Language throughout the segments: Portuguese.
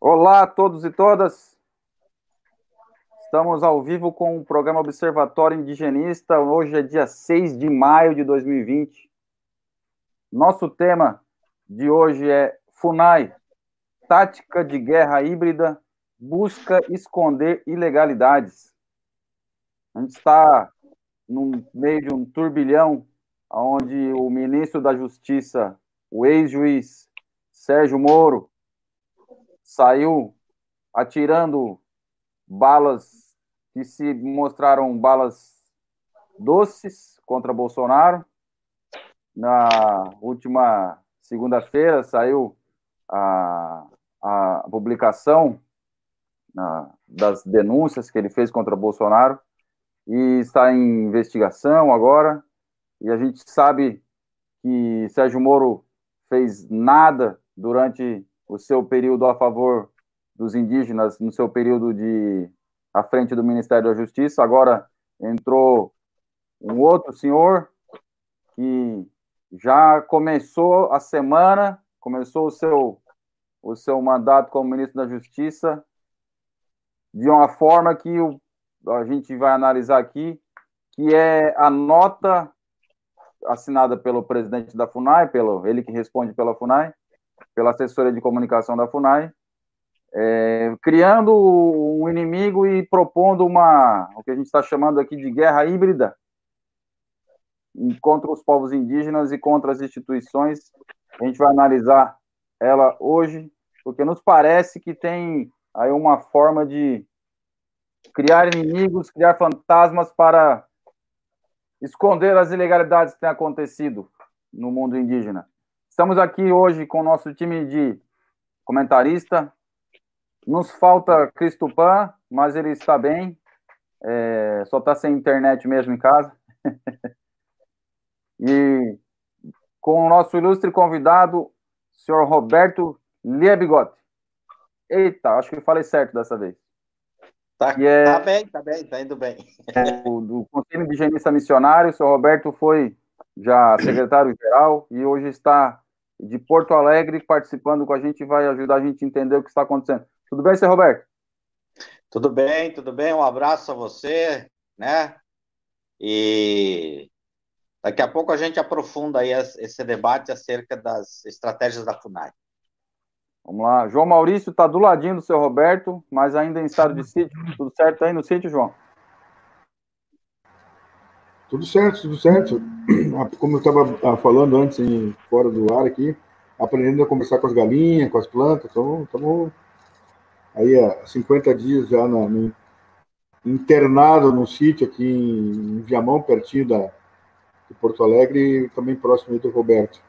Olá a todos e todas. Estamos ao vivo com o programa Observatório Indigenista. Hoje é dia 6 de maio de 2020. Nosso tema de hoje é FUNAI, tática de guerra híbrida, busca esconder ilegalidades. A gente está no meio de um turbilhão onde o ministro da Justiça, o ex-juiz Sérgio Moro, saiu atirando balas que se mostraram balas doces contra Bolsonaro. Na última segunda-feira saiu a, a publicação das denúncias que ele fez contra Bolsonaro e está em investigação agora. E a gente sabe que Sérgio Moro fez nada durante o seu período a favor dos indígenas, no seu período de à frente do Ministério da Justiça. Agora entrou um outro senhor que já começou a semana, começou o seu o seu mandato como ministro da Justiça de uma forma que o, a gente vai analisar aqui, que é a nota assinada pelo presidente da FUNAI, pelo ele que responde pela FUNAI, pela assessoria de comunicação da FUNAI, é, criando um inimigo e propondo uma, o que a gente está chamando aqui de guerra híbrida contra os povos indígenas e contra as instituições. A gente vai analisar ela hoje, porque nos parece que tem aí uma forma de criar inimigos, criar fantasmas para esconder as ilegalidades que têm acontecido no mundo indígena. Estamos aqui hoje com o nosso time de comentarista. Nos falta Cristupan, mas ele está bem. É, só está sem internet mesmo em casa. e com o nosso ilustre convidado, senhor Roberto Liebigotti. Eita, acho que falei certo dessa vez. Tá, é, tá bem, tá bem, tá indo bem. É, o, do Conselho de Higienista Missionário, o senhor Roberto foi já secretário-geral e hoje está de Porto Alegre participando com a gente vai ajudar a gente a entender o que está acontecendo. Tudo bem, senhor Roberto? Tudo bem, tudo bem. Um abraço a você, né? E daqui a pouco a gente aprofunda aí esse debate acerca das estratégias da FUNAI. Vamos lá. João Maurício está do ladinho do seu Roberto, mas ainda em estado de sítio. Tudo certo aí no sítio, João? Tudo certo, tudo certo. Ah, como eu estava ah, falando antes, em, fora do ar aqui, aprendendo a conversar com as galinhas, com as plantas. Estamos aí há 50 dias já na, no, internado no sítio aqui em Viamão, pertinho da, de Porto Alegre, e também próximo do Roberto.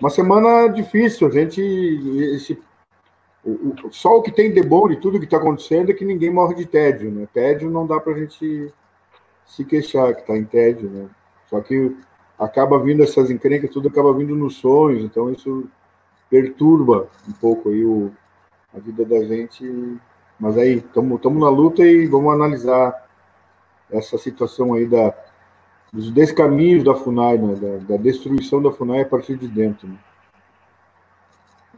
Uma semana difícil, a gente. Esse, o, o, só o que tem de bom de tudo que está acontecendo é que ninguém morre de tédio, né? Tédio não dá para a gente se queixar que está em tédio, né? Só que acaba vindo essas encrencas, tudo acaba vindo nos sonhos, então isso perturba um pouco aí o, a vida da gente. Mas aí, estamos na luta e vamos analisar essa situação aí da, dos descaminhos da FUNAI, né? da, da, destruição da FUNAI a partir de dentro. Né?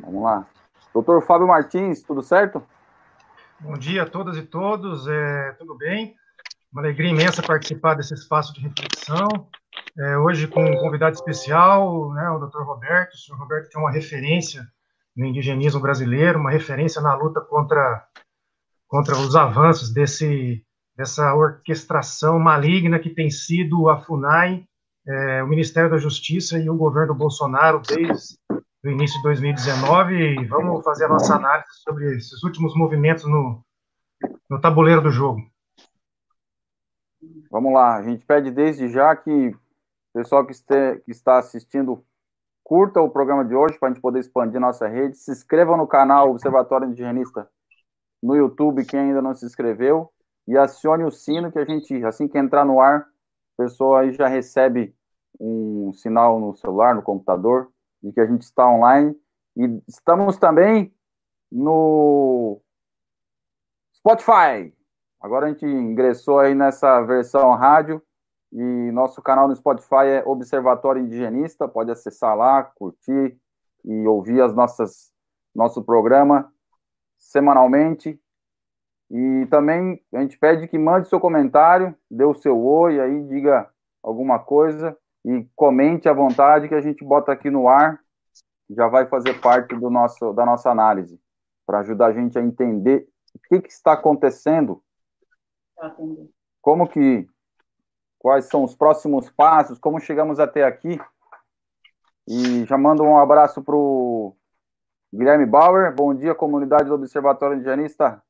Vamos lá. Doutor Fábio Martins, tudo certo? Bom dia a todas e todos, é, tudo bem? Uma alegria imensa participar desse espaço de reflexão. É, hoje com um convidado especial, né, o Dr. Roberto. O senhor Roberto tem uma referência no indigenismo brasileiro, uma referência na luta contra, contra os avanços desse, dessa orquestração maligna que tem sido a FUNAI, é, o Ministério da Justiça e o governo Bolsonaro desde o início de 2019. E vamos fazer a nossa análise sobre esses últimos movimentos no, no tabuleiro do jogo. Vamos lá, a gente pede desde já que o pessoal que, este, que está assistindo curta o programa de hoje para a gente poder expandir nossa rede. Se inscreva no canal Observatório Indigenista no YouTube, quem ainda não se inscreveu e acione o sino que a gente, assim que entrar no ar, a pessoa aí já recebe um sinal no celular, no computador, de que a gente está online. E estamos também no Spotify. Agora a gente ingressou aí nessa versão rádio E nosso canal no Spotify é Observatório Indigenista, pode acessar lá, curtir e ouvir as nossas nosso programa semanalmente. E também a gente pede que mande seu comentário, dê o seu oi aí, diga alguma coisa e comente à vontade que a gente bota aqui no ar, já vai fazer parte do nosso da nossa análise para ajudar a gente a entender o que, que está acontecendo, como que quais são os próximos passos, como chegamos até aqui. E já mando um abraço para o Guilherme Bauer. Bom dia, comunidade do Observatório Indigenista.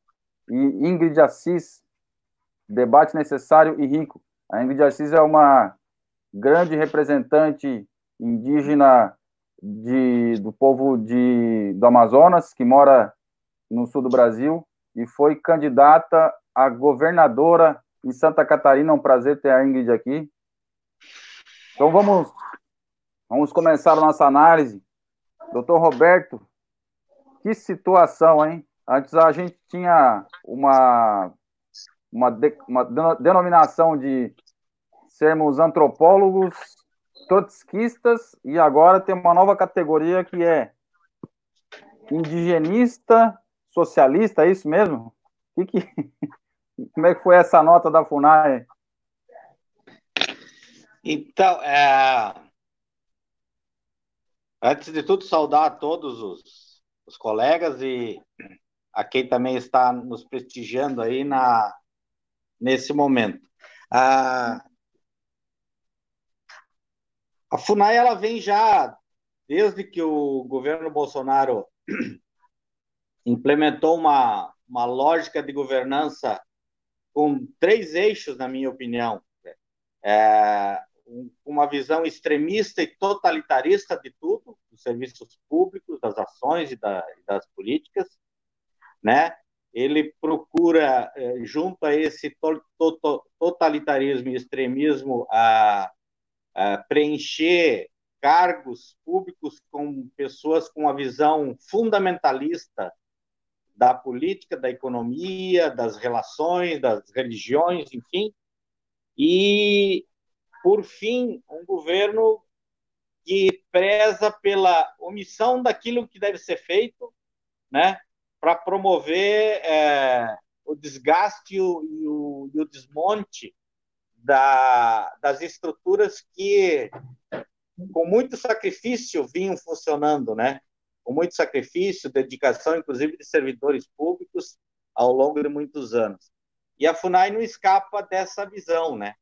E Ingrid Assis, debate necessário e rico. A Ingrid Assis é uma grande representante indígena de, do povo de, do Amazonas, que mora no sul do Brasil, e foi candidata a governadora em Santa Catarina. É um prazer ter a Ingrid aqui. Então vamos, vamos começar a nossa análise. Doutor Roberto, que situação, hein? Antes a gente tinha uma, uma, de, uma denominação de sermos antropólogos trotskistas e agora tem uma nova categoria que é indigenista socialista, é isso mesmo? Que que... Como é que foi essa nota da FUNAI? Então, é... antes de tudo, saudar a todos os, os colegas e a quem também está nos prestigiando aí na, nesse momento. A, a FUNAI ela vem já desde que o governo Bolsonaro implementou uma, uma lógica de governança com três eixos, na minha opinião. É, uma visão extremista e totalitarista de tudo, dos serviços públicos, das ações e, da, das políticas, né? Ele procura, é, junto a esse to, to, totalitarismo e extremismo, a, a preencher cargos públicos com pessoas com uma visão fundamentalista da política, da economia, das relações, das religiões, enfim. E, por fim, um governo que preza pela omissão daquilo que deve ser feito, né, para promover é, o desgaste e o, e o, e o desmonte da, das estruturas que, com muito sacrifício, vinham funcionando, né? com muito sacrifício, dedicação, inclusive de servidores públicos, ao longo de muitos anos. E a FUNAI não escapa dessa visão, né?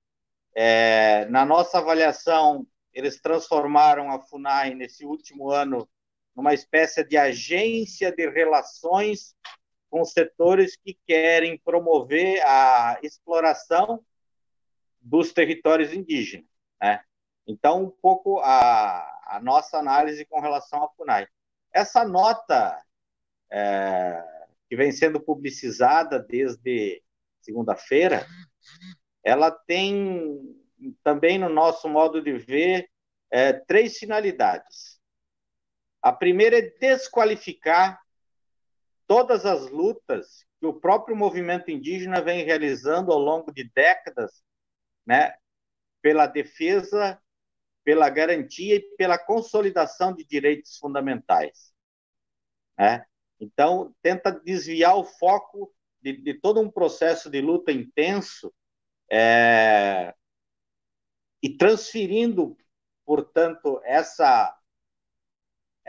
É, na nossa avaliação, eles transformaram a FUNAI nesse último ano numa espécie de agência de relações com setores que querem promover a exploração dos territórios indígenas, né? Então, um pouco a, a nossa análise com relação à FUNAI. Essa nota é, que vem sendo publicizada desde segunda-feira, ela tem também no nosso modo de ver é, três finalidades. A primeira é desqualificar todas as lutas que o próprio movimento indígena vem realizando ao longo de décadas, né, pela defesa pela garantia e pela consolidação de direitos fundamentais. Né? Então, tenta desviar o foco de, de todo um processo de luta intenso é, e transferindo, portanto, essa,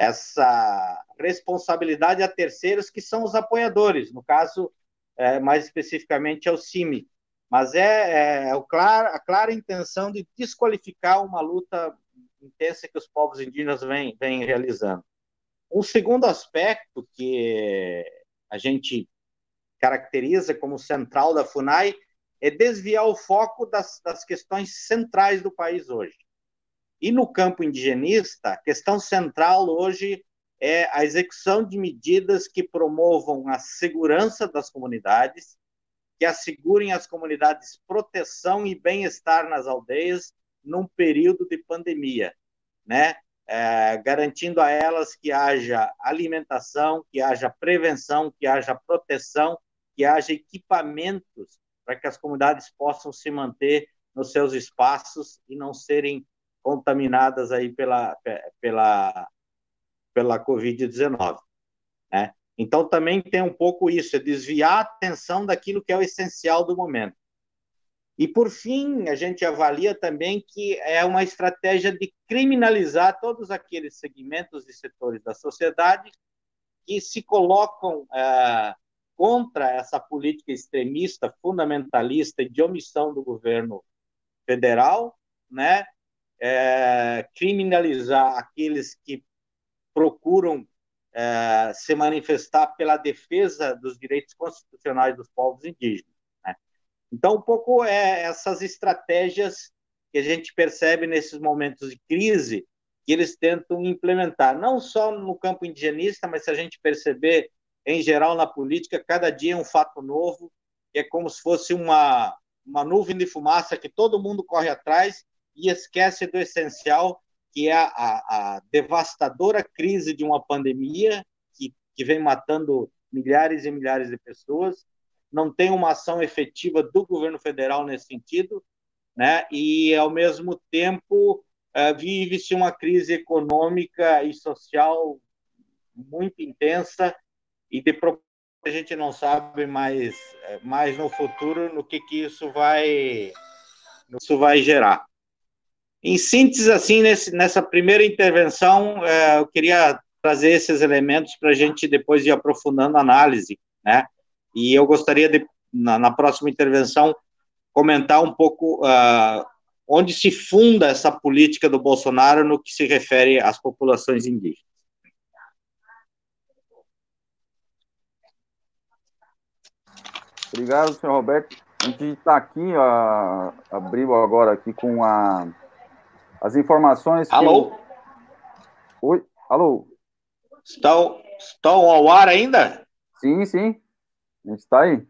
essa responsabilidade a terceiros que são os apoiadores, no caso, é, mais especificamente, é o CIMI, mas é, é, é a clara intenção de desqualificar uma luta intensa que os povos indígenas vêm, vêm realizando. Um segundo aspecto que a gente caracteriza como central da FUNAI é desviar o foco das, das questões centrais do país hoje. E no campo indigenista, a questão central hoje é a execução de medidas que promovam a segurança das comunidades, que assegurem às comunidades proteção e bem-estar nas aldeias num período de pandemia, né? É, garantindo a elas que haja alimentação, que haja prevenção, que haja proteção, que haja equipamentos para que as comunidades possam se manter nos seus espaços e não serem contaminadas aí pela, pela, pela Covid-19. Né? Então, também tem um pouco isso, é desviar a atenção daquilo que é o essencial do momento. E, por fim, a gente avalia também que é uma estratégia de criminalizar todos aqueles segmentos e setores da sociedade que se colocam é, contra essa política extremista, fundamentalista e de omissão do governo federal, né? É, criminalizar aqueles que procuram é, se manifestar pela defesa dos direitos constitucionais dos povos indígenas. Né? Então, um pouco é essas estratégias que a gente percebe nesses momentos de crise que eles tentam implementar, não só no campo indigenista, mas se a gente perceber em geral na política, cada dia é um fato novo, que é como se fosse uma, uma nuvem de fumaça que todo mundo corre atrás e esquece do essencial, que é a, a devastadora crise de uma pandemia que, que vem matando milhares e milhares de pessoas, não tem uma ação efetiva do governo federal nesse sentido, né? E ao mesmo tempo uh, vive-se uma crise econômica e social muito intensa e de a gente não sabe mais eh, mais no futuro no que que isso vai isso vai gerar. Em síntese, assim, nesse, nessa primeira intervenção, é, eu queria trazer esses elementos para a gente depois ir aprofundando a análise, né? E eu gostaria de, na, na próxima intervenção, comentar um pouco uh, onde se funda essa política do Bolsonaro no que se refere às populações indígenas. Obrigado, senhor Roberto. A gente está aqui, ó, abriu agora aqui com a as informações. Que alô? Oi, alô? Estão, estão ao ar ainda? Sim, sim. A gente está aí.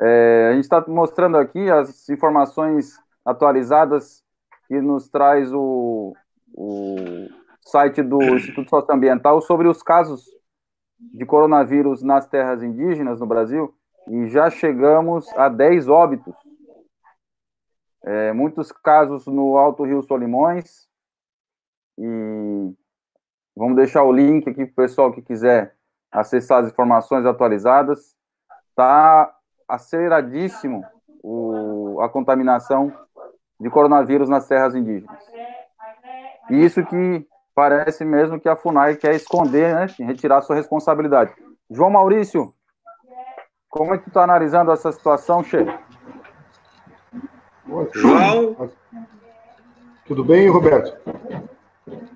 É, a gente está mostrando aqui as informações atualizadas que nos traz o, o site do Instituto Socioambiental sobre os casos de coronavírus nas terras indígenas no Brasil e já chegamos a 10 óbitos é, muitos casos no Alto Rio Solimões. E vamos deixar o link aqui para o pessoal que quiser acessar as informações atualizadas. Está aceleradíssimo o, a contaminação de coronavírus nas terras indígenas. Isso que parece mesmo que a FUNAI quer esconder, né, retirar sua responsabilidade. João Maurício, como é que tu está analisando essa situação, chefe? João. Tudo bem, Roberto?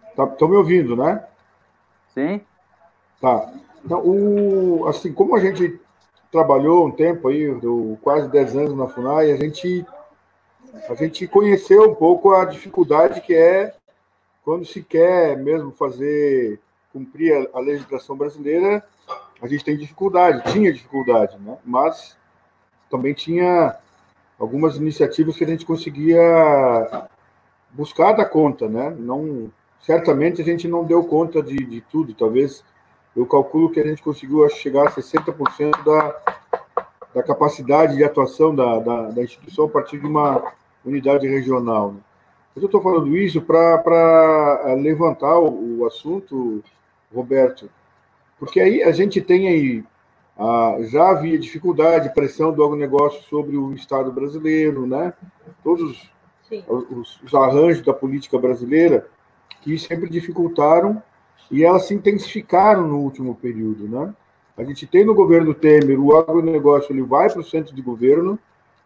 Estão tá, me ouvindo, né? Sim. Tá. Então, o, assim, como a gente trabalhou um tempo aí, deu quase 10 anos na FUNAI, a gente, a gente conheceu um pouco a dificuldade que é quando se quer mesmo fazer, cumprir a, a legislação brasileira, a gente tem dificuldade, tinha dificuldade, né? Mas também tinha algumas iniciativas que a gente conseguia buscar da conta, né? Não, certamente a gente não deu conta de, de tudo, talvez eu calculo que a gente conseguiu chegar a 60% da, da capacidade de atuação da, da, da, instituição a partir de uma unidade regional. Né? eu estou falando isso para eh, levantar o, o assunto, Roberto, porque aí a gente tem aí ah, já havia dificuldade, pressão do agronegócio sobre o Estado brasileiro, né? Todos os, os, arranjos da política brasileira que sempre dificultaram e elas se intensificaram no último período, né? A gente tem no governo Temer o agronegócio ele vai para o centro de governo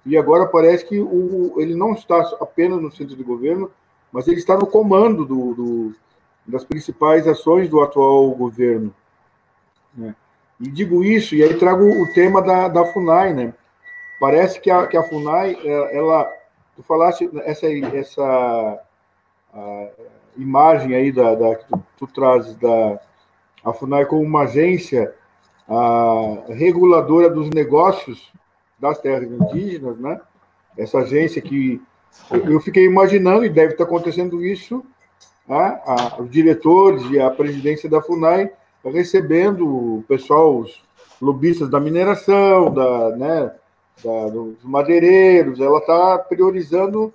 e agora parece que o, ele não está apenas no centro de governo, mas ele está no comando do, do das principais ações do atual governo. Né? E digo isso, e aí trago o tema da, da FUNAI, né? Parece que a, que a FUNAI, é, ela, tu falaste essa, essa imagem aí da, da que tu, tu, trazes da a FUNAI como uma agência a, reguladora dos negócios das terras indígenas, né? Essa agência que eu fiquei imaginando, e deve estar acontecendo isso, né? a, os diretores e a presidência da FUNAI recebendo o pessoal, os lobistas da mineração, da, né, da, dos madeireiros, ela está priorizando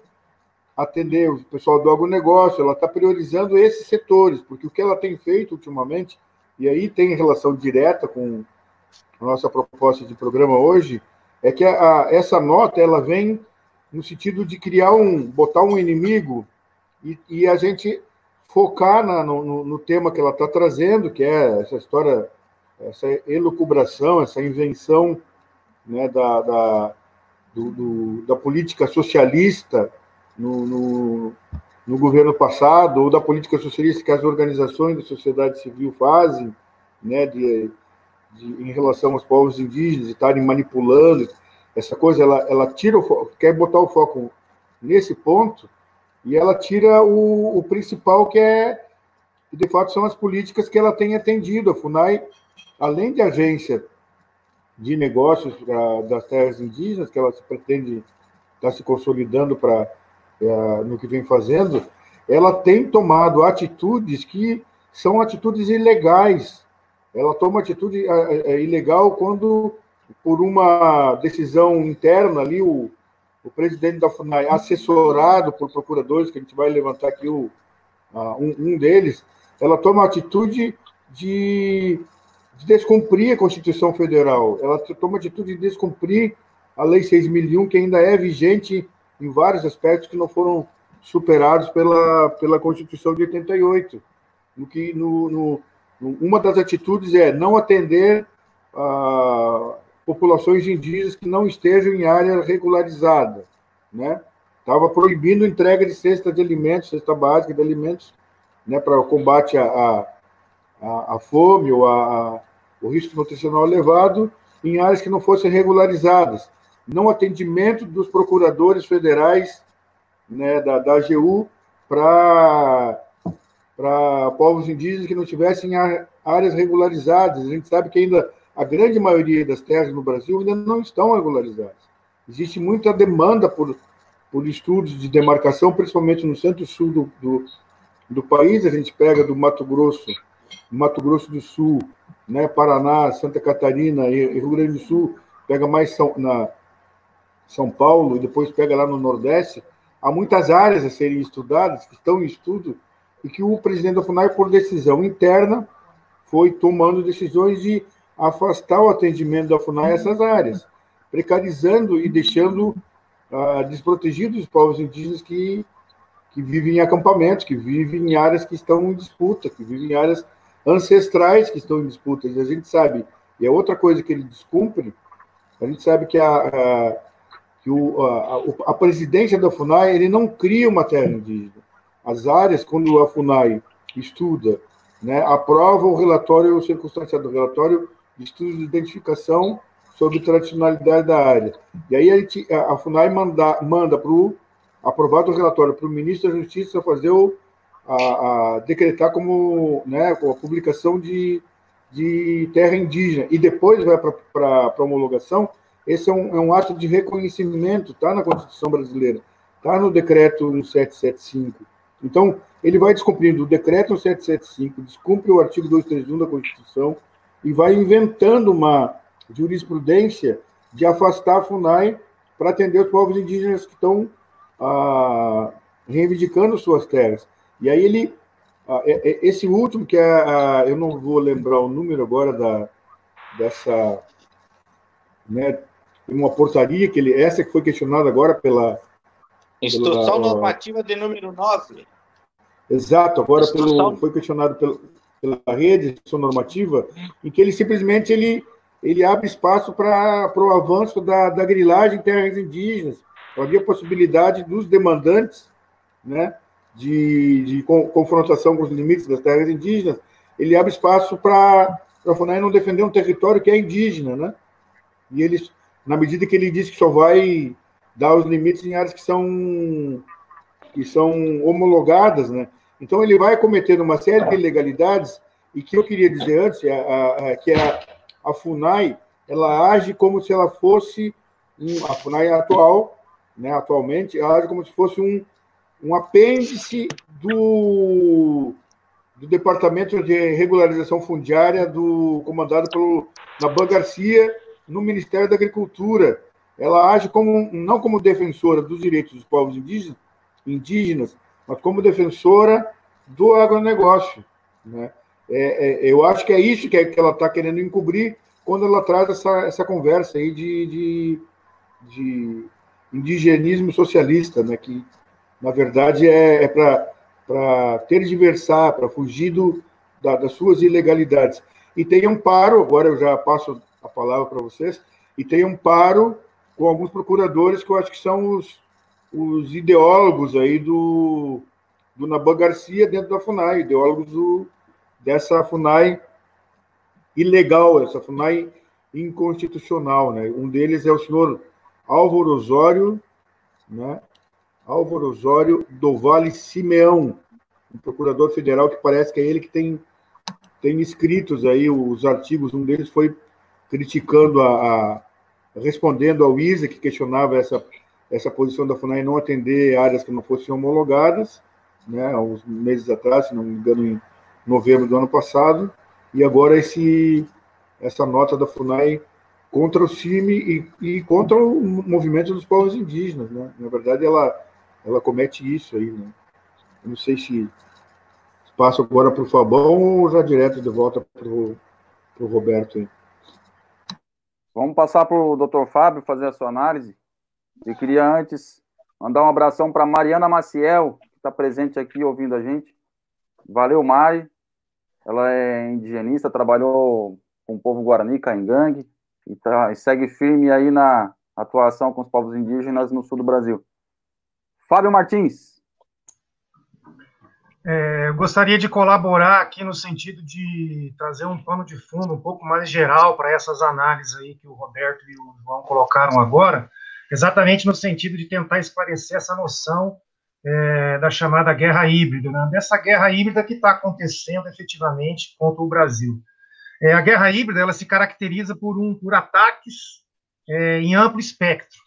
atender o pessoal do agronegócio, ela está priorizando esses setores, porque o que ela tem feito ultimamente, e aí tem relação direta com a nossa proposta de programa hoje, é que a, a, essa nota ela vem no sentido de criar um, botar um inimigo e, e a gente focar na, no, no, tema que ela está trazendo, que é essa história, essa elucubração, essa invenção né, da, da, do, do, da política socialista no, no, no, governo passado, ou da política socialista que as organizações da sociedade civil fazem, né, de, de em relação aos povos indígenas, estarem manipulando. Essa coisa, ela, ela tira o foco, quer botar o foco nesse ponto, e ela tira o, o principal, que é, que de fato, são as políticas que ela tem atendido. A FUNAI, além de agência de negócios pra, das terras indígenas, que ela se pretende estar tá se consolidando para é, no que vem fazendo, ela tem tomado atitudes que são atitudes ilegais. Ela toma atitude é, é, ilegal quando, por uma decisão interna ali, o, o presidente da FUNAI, assessorado por procuradores, que a gente vai levantar aqui o, um, um deles, ela toma a atitude de, de, descumprir a Constituição Federal. Ela toma a atitude de descumprir a Lei 6.001, que ainda é vigente em vários aspectos que não foram superados pela, pela Constituição de 88. No que, no, no, uma das atitudes é não atender a populações indígenas que não estejam em área regularizada. Né? Estava proibindo entrega de cesta de alimentos, cesta básica de alimentos, né, para o combate à, à fome ou à, o risco nutricional elevado em áreas que não fossem regularizadas não atendimento dos procuradores federais né, da, da AGU para povos indígenas que não tivessem áreas regularizadas. A gente sabe que ainda a grande maioria das terras no Brasil ainda não estão regularizadas. Existe muita demanda por, por estudos de demarcação, principalmente no centro-sul do, do, do, país. A gente pega do Mato Grosso, Mato Grosso do Sul, né, Paraná, Santa Catarina e Rio Grande do Sul, pega mais São, na, são Paulo e depois pega lá no Nordeste, há muitas áreas a serem estudadas, que estão em estudo, e que o presidente da FUNAI, por decisão interna, foi tomando decisões de afastar o atendimento da FUNAI essas áreas, precarizando e deixando ah, desprotegidos os povos indígenas que, que vivem em acampamentos, que vivem em áreas que estão em disputa, que vivem em áreas ancestrais que estão em disputa. E a gente sabe, e é outra coisa que ele descumpre, a gente sabe que a, a que o, a, a, presidência da FUNAI ele não cria uma terra indígena. As áreas, quando a FUNAI estuda, né, aprova o relatório circunstanciado, o relatório de estudo de identificação sobre tradicionalidade da área. E aí a FUNAI manda, manda para o aprovado o relatório para o ministro da Justiça fazer o, a, a, decretar como né, a publicação de, de terra indígena e depois vai para a homologação esse é um, é um ato de reconhecimento, está na Constituição brasileira, está no decreto 1775. Então, ele vai descumprindo o decreto 1775, descumpre o artigo 231 da Constituição e vai inventando uma jurisprudência de afastar a FUNAI para atender os povos indígenas que estão ah, reivindicando suas terras. E aí ele, ah, é, é, esse último, que é, ah, eu não vou lembrar o número agora da, dessa, né, uma portaria que ele, essa que foi questionada agora pela Instrução pela, normativa de número 9. Exato, agora pelo, foi questionado pela, pela rede instrução normativa, em que ele simplesmente ele, ele abre espaço para o avanço da, da grilagem em terras indígenas. Havia possibilidade dos demandantes né, de, de confrontação com os limites das terras indígenas, ele abre espaço para a FUNAI não defender um território que é indígena, né? E eles na medida que ele diz que só vai dar os limites em áreas que são que são homologadas, né? Então ele vai cometendo uma série de ilegalidades e que eu queria dizer antes é, a, a, que a, a Funai ela age como se ela fosse um, a Funai atual, né? Atualmente ela age como se fosse um um apêndice do, do Departamento de Regularização Fundiária do comandado pelo Naban Garcia no Ministério da Agricultura. ela age como não como defensora dos direitos dos povos indígenas, indígenas mas como defensora do agronegócio. Né? É, é, eu acho que é isso que, é, que ela está querendo encobrir quando ela traz essa, essa conversa aí de, de, de indigenismo socialista, né? que, na verdade, é, é para tergiversar, para fugir do, da, das suas ilegalidades. E tem um paro, agora eu já passo a palavra para vocês, e tem um paro com alguns procuradores que eu acho que são os, os ideólogos aí do, do Naban Garcia dentro da FUNAI, ideólogos do, dessa FUNAI ilegal, essa FUNAI inconstitucional. Né? Um deles é o senhor Álvaro Osório, né? Álvaro Osório do Vale Simeão, um procurador federal que parece que é ele que tem, tem escritos aí os artigos, um deles foi criticando a, a respondendo ao ISA, que questionava essa, essa posição da FUNAI não atender áreas que não fossem homologadas, né, há uns meses atrás, se não me engano, em novembro do ano passado, e agora esse, essa nota da FUNAI contra o CIMI e, e contra o movimento dos povos indígenas. Né? Na verdade, ela, ela comete isso aí. Né? Eu não sei se passo agora para o Fabão ou já direto de volta para o Roberto. Aí. Vamos passar para o doutor Fábio fazer a sua análise. Eu queria antes mandar um abração para Mariana Maciel, que está presente aqui ouvindo a gente. Valeu, Mari. Ela é indigenista, trabalhou com o povo Guarani, Caingangue, e, tá, e segue firme aí na atuação com os povos indígenas no sul do Brasil. Fábio Martins. É, eu gostaria de colaborar aqui no sentido de trazer um pano de fundo um pouco mais geral para essas análises aí que o Roberto e o João colocaram agora, exatamente no sentido de tentar esclarecer essa noção é, da chamada guerra híbrida, né? dessa guerra híbrida que está acontecendo efetivamente contra o Brasil. É, a guerra híbrida ela se caracteriza por, um, por ataques é, em amplo espectro.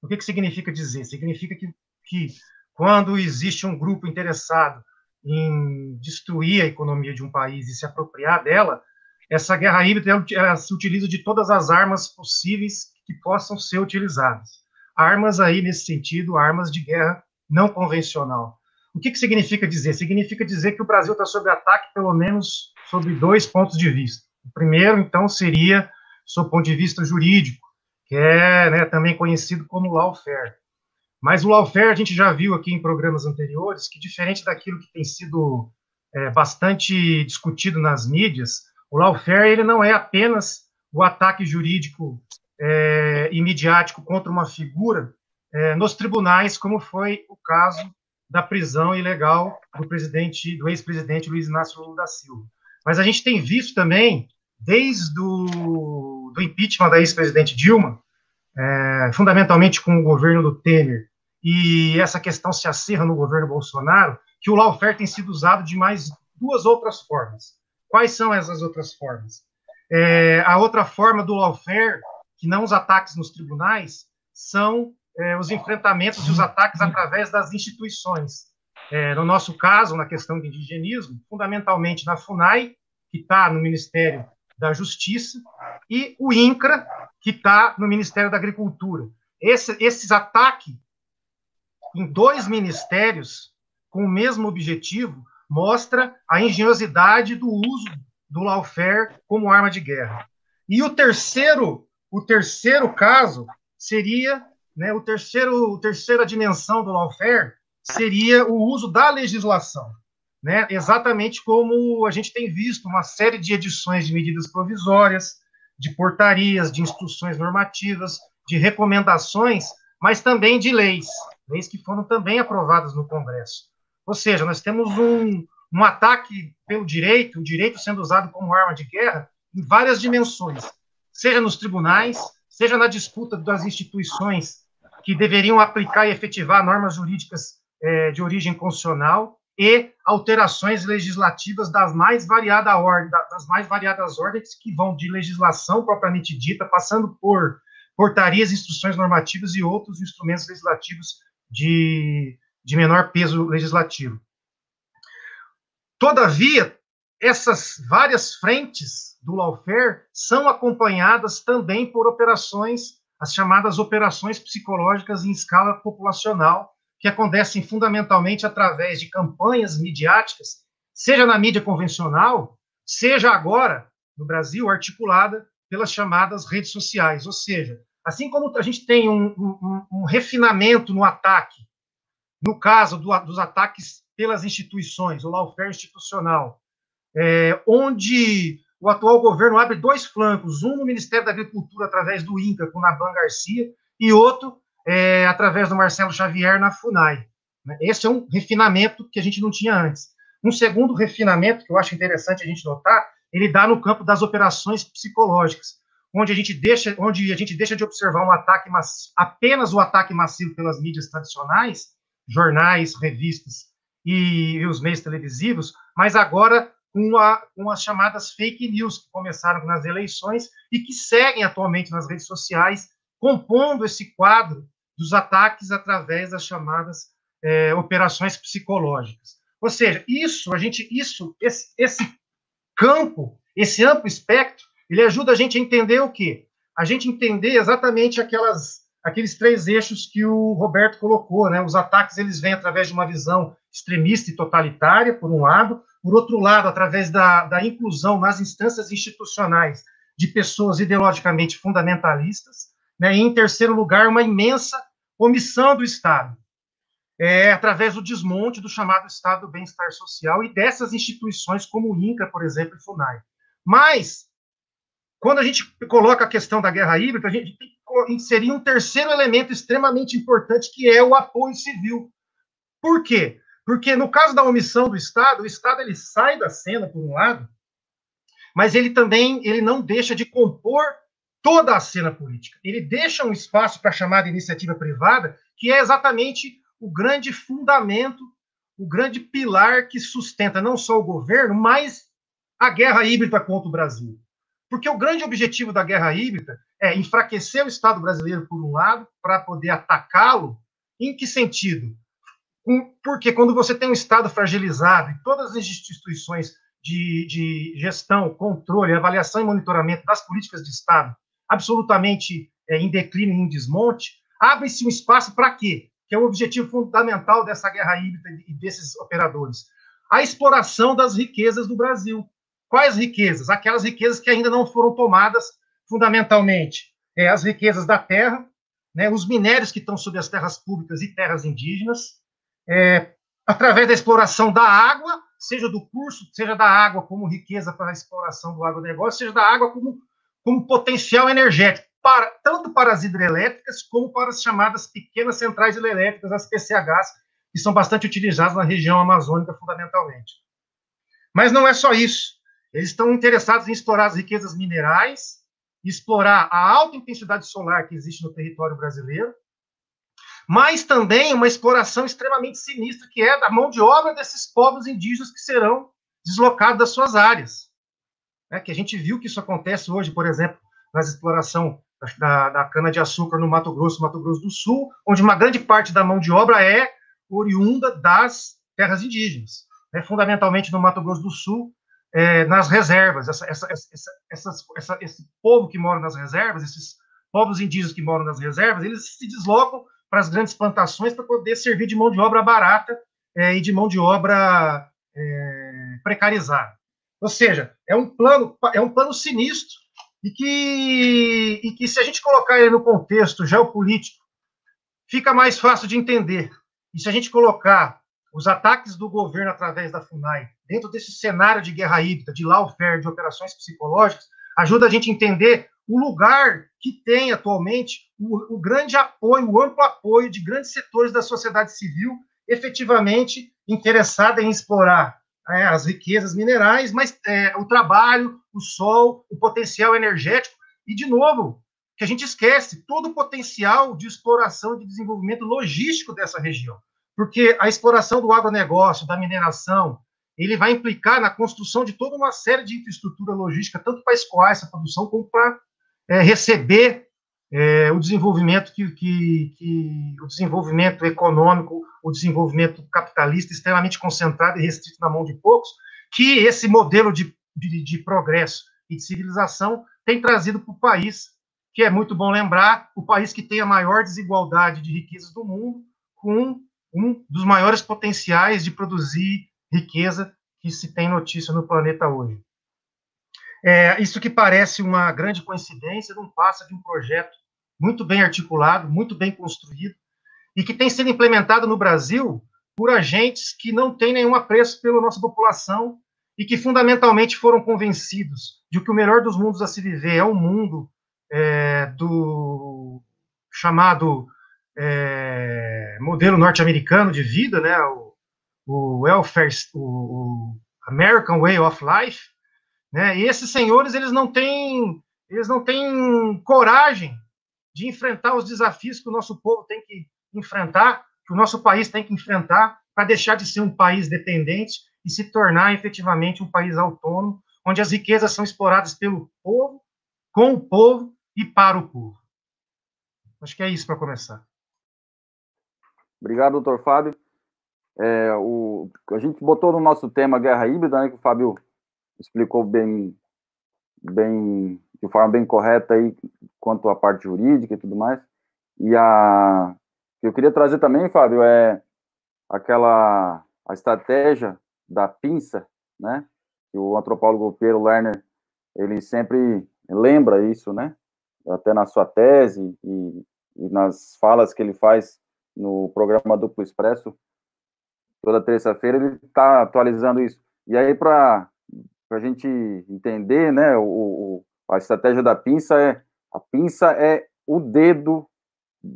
O que, que significa dizer? Significa que, que quando existe um grupo interessado em destruir a economia de um país e se apropriar dela, essa guerra híbrida ela se utiliza de todas as armas possíveis que possam ser utilizadas. Armas aí, nesse sentido, armas de guerra não convencional. O que, que significa dizer? Significa dizer que o Brasil está sob ataque, pelo menos, sob dois pontos de vista. O primeiro, então, seria, sob o ponto de vista jurídico, que é né, também conhecido como lawfare. Mas o lawfare a gente já viu aqui em programas anteriores que, diferente daquilo que tem sido é, bastante discutido nas mídias, o lawfare ele não é apenas o ataque jurídico é, e midiático contra uma figura é, nos tribunais, como foi o caso da prisão ilegal do presidente, do ex-presidente Luiz Inácio Lula da Silva. Mas a gente tem visto também, desde o do impeachment da ex-presidente Dilma, é, fundamentalmente com o governo do Temer, e essa questão se acerra no governo Bolsonaro, que o lawfare tem sido usado de mais duas outras formas. Quais são essas outras formas? É, a outra forma do lawfare, que não os ataques nos tribunais, são é, os enfrentamentos e os ataques através das instituições. É, no nosso caso, na questão de indigenismo, fundamentalmente na FUNAI, que está no Ministério da Justiça, e o INCRA, que está no Ministério da Agricultura. Esse, esses ataques em dois ministérios com o mesmo objetivo mostra a engenhosidade do uso do lawfare como arma de guerra. E o terceiro, o terceiro caso seria, né, o terceiro, terceira dimensão do lawfare seria o uso da legislação, né? Exatamente como a gente tem visto uma série de edições de medidas provisórias, de portarias, de instruções normativas, de recomendações, mas também de leis, leis que foram também aprovadas no Congresso. Ou seja, nós temos um, um ataque pelo direito, o direito sendo usado como arma de guerra em várias dimensões, seja nos tribunais, seja na disputa das instituições que deveriam aplicar e efetivar normas jurídicas é, de origem constitucional e alterações legislativas das mais variadas ordens, das mais variadas ordens que vão de legislação propriamente dita, passando por portarias, instruções normativas e outros instrumentos legislativos de, de menor peso legislativo. Todavia, essas várias frentes do lawfare são acompanhadas também por operações as chamadas operações psicológicas em escala populacional, que acontecem fundamentalmente através de campanhas midiáticas, seja na mídia convencional, seja agora, no Brasil, articulada pelas chamadas redes sociais. Ou seja, assim como a gente tem um, um, um refinamento no ataque, no caso do, dos ataques pelas instituições, o lawfare institucional, é, onde o atual governo abre dois flancos, um no Ministério da Agricultura, através do INCA, com Naban Garcia, e outro é, através do Marcelo Xavier na FUNAI. Né? Esse é um refinamento que a gente não tinha antes. Um segundo refinamento, que eu acho interessante a gente notar, ele dá no campo das operações psicológicas, onde a gente deixa, onde a gente deixa de observar um ataque massivo, apenas o ataque massivo pelas mídias tradicionais, jornais, revistas e, e os meios televisivos, mas agora com, a, com as chamadas fake news que começaram nas eleições e que seguem atualmente nas redes sociais, compondo esse quadro dos ataques através das chamadas é, operações psicológicas. Ou seja, isso, a gente, isso, esse, esse campo, esse amplo espectro, ele ajuda a gente a entender o quê? A gente entender exatamente aquelas, aqueles três eixos que o Roberto colocou, né? Os ataques eles vêm através de uma visão extremista e totalitária, por um lado, por outro lado, através da, da inclusão nas instâncias institucionais de pessoas ideologicamente fundamentalistas, né, e, em terceiro lugar, uma imensa omissão do Estado, é, através do desmonte do chamado Estado do Bem-Estar Social e dessas instituições como o INCA, por exemplo, e FUNAI. Mas, quando a gente coloca a questão da guerra híbrida, a gente tem que inserir um terceiro elemento extremamente importante, que é o apoio civil. Por quê? Porque no caso da omissão do Estado, o Estado ele sai da cena por um lado, mas ele também ele não deixa de compor toda a cena política. Ele deixa um espaço para chamar de iniciativa privada, que é exatamente o grande fundamento, o grande pilar que sustenta não só o governo, mas a guerra híbrida contra o Brasil. Porque o grande objetivo da guerra híbrida é enfraquecer o Estado brasileiro, por um lado, para poder atacá-lo. Em que sentido? Porque quando você tem um Estado fragilizado e todas as instituições de, de gestão, controle, avaliação e monitoramento das políticas de Estado absolutamente é, em declínio e em desmonte, abre-se um espaço para quê? Que é o objetivo fundamental dessa guerra híbrida e desses operadores. A exploração das riquezas do Brasil. Quais riquezas? Aquelas riquezas que ainda não foram tomadas fundamentalmente. É, as riquezas da terra, né, os minérios que estão sob as terras públicas e terras indígenas, é, através da exploração da água, seja do curso, seja da água como riqueza para a exploração do agronegócio, seja da água como, como potencial energético, para, tanto para as hidrelétricas como para as chamadas pequenas centrais hidrelétricas, as PCHs, que são bastante utilizadas na região amazônica, fundamentalmente. Mas não é só isso. Eles estão interessados em explorar as riquezas minerais, explorar a alta intensidade solar que existe no território brasileiro, mas também uma exploração extremamente sinistra, que é da mão de obra desses povos indígenas que serão deslocados das suas áreas. É, que a gente viu que isso acontece hoje, por exemplo, na exploração da, da cana-de-açúcar no Mato Grosso, Mato Grosso do Sul, onde uma grande parte da mão de obra é oriunda das terras indígenas. Né, fundamentalmente no Mato Grosso do Sul, é, nas reservas. Essa, essa, essa, esse povo que mora nas reservas, esses povos indígenas que moram nas reservas, eles se deslocam para as grandes plantações para poder servir de mão de obra barata é, e de mão de obra é, precarizada. Ou seja, é um plano é um plano sinistro e que, e que se a gente colocar ele no contexto geopolítico fica mais fácil de entender. E se a gente colocar os ataques do governo através da FUNAI dentro desse cenário de guerra híbrida, de lawfare, de operações psicológicas, ajuda a gente a entender o lugar que tem atualmente o, o, grande apoio, o amplo apoio de grandes setores da sociedade civil efetivamente interessada em explorar é, as riquezas minerais, mas é, o trabalho, o sol, o potencial energético e, de novo, que a gente esquece todo o potencial de exploração e de desenvolvimento logístico dessa região, porque a exploração do agronegócio, da mineração, ele vai implicar na construção de toda uma série de infraestrutura logística, tanto para escoar essa produção, como para é, receber é, o desenvolvimento que, que, que, o desenvolvimento econômico, o desenvolvimento capitalista extremamente concentrado e restrito na mão de poucos, que esse modelo de, de, de progresso e de civilização tem trazido para o país, que é muito bom lembrar, o país que tem a maior desigualdade de riquezas do mundo, com um dos maiores potenciais de produzir riqueza que se tem notícia no planeta hoje. É, isso que parece uma grande coincidência não passa de um projeto muito bem articulado, muito bem construído, e que tem sido implementado no Brasil por agentes que não têm nenhum apreço pela nossa população e que fundamentalmente foram convencidos de que o melhor dos mundos a se viver é o mundo é, do chamado é, modelo norte-americano de vida, né, o, o welfare, o, o, American Way of Life, né, e esses senhores eles não têm eles não têm coragem de enfrentar os desafios que o nosso povo tem que enfrentar, que o nosso país tem que enfrentar para deixar de ser um país dependente e se tornar efetivamente um país autônomo, onde as riquezas são exploradas pelo povo, com o povo e para o povo. Acho que é isso para começar. Obrigado, doutor Fábio. É, o, a gente botou no nosso tema guerra híbrida, né, que o Fábio explicou bem, bem de forma bem correta aí quanto à parte jurídica e tudo mais. E a que eu queria trazer também, Fábio, é aquela a estratégia da pinça, né? Que o antropólogo Piero Lerner ele sempre lembra isso, né? Até na sua tese e, e nas falas que ele faz no programa Duplo Expresso toda terça-feira ele está atualizando isso. E aí para a gente entender, né? O, o, a estratégia da pinça é a pinça é o dedo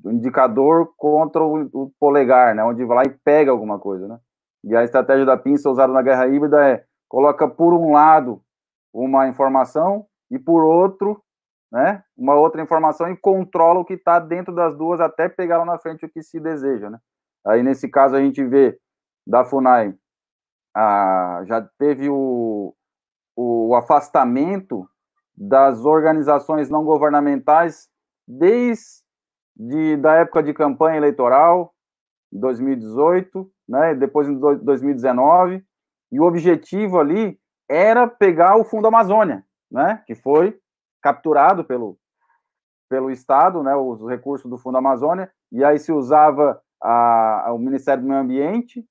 o indicador contra o, o, polegar, né, onde vai lá e pega alguma coisa, né? E a estratégia da pinça usada na guerra híbrida é coloca por um lado uma informação e por outro, né, uma outra informação e controla o que está dentro das duas até pegar lá na frente o que se deseja, né? Aí nesse caso a gente vê da Funai a, já teve o, o afastamento das organizações não governamentais desde de, da época de campanha eleitoral, 2018, né, depois em 2019, e o objetivo ali era pegar o Fundo Amazônia, né, que foi capturado pelo, pelo Estado, né, os recursos do Fundo Amazônia, e aí se usava a, a, o Ministério do Meio Ambiente,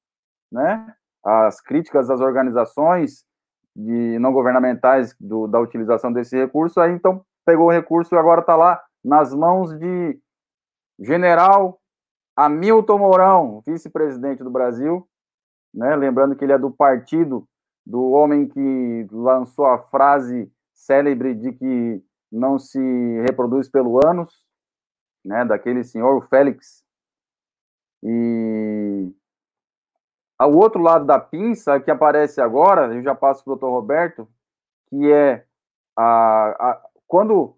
né, as críticas das organizações de não governamentais do, da utilização desse recurso, aí então pegou o recurso e agora está lá nas mãos de General Hamilton Mourão, vice-presidente do Brasil, né? lembrando que ele é do partido do homem que lançou a frase célebre de que não se reproduz pelo ânus, né, daquele senhor, o Félix. E o outro lado da pinça que aparece agora, eu já passo para o doutor Roberto, que é a, a, quando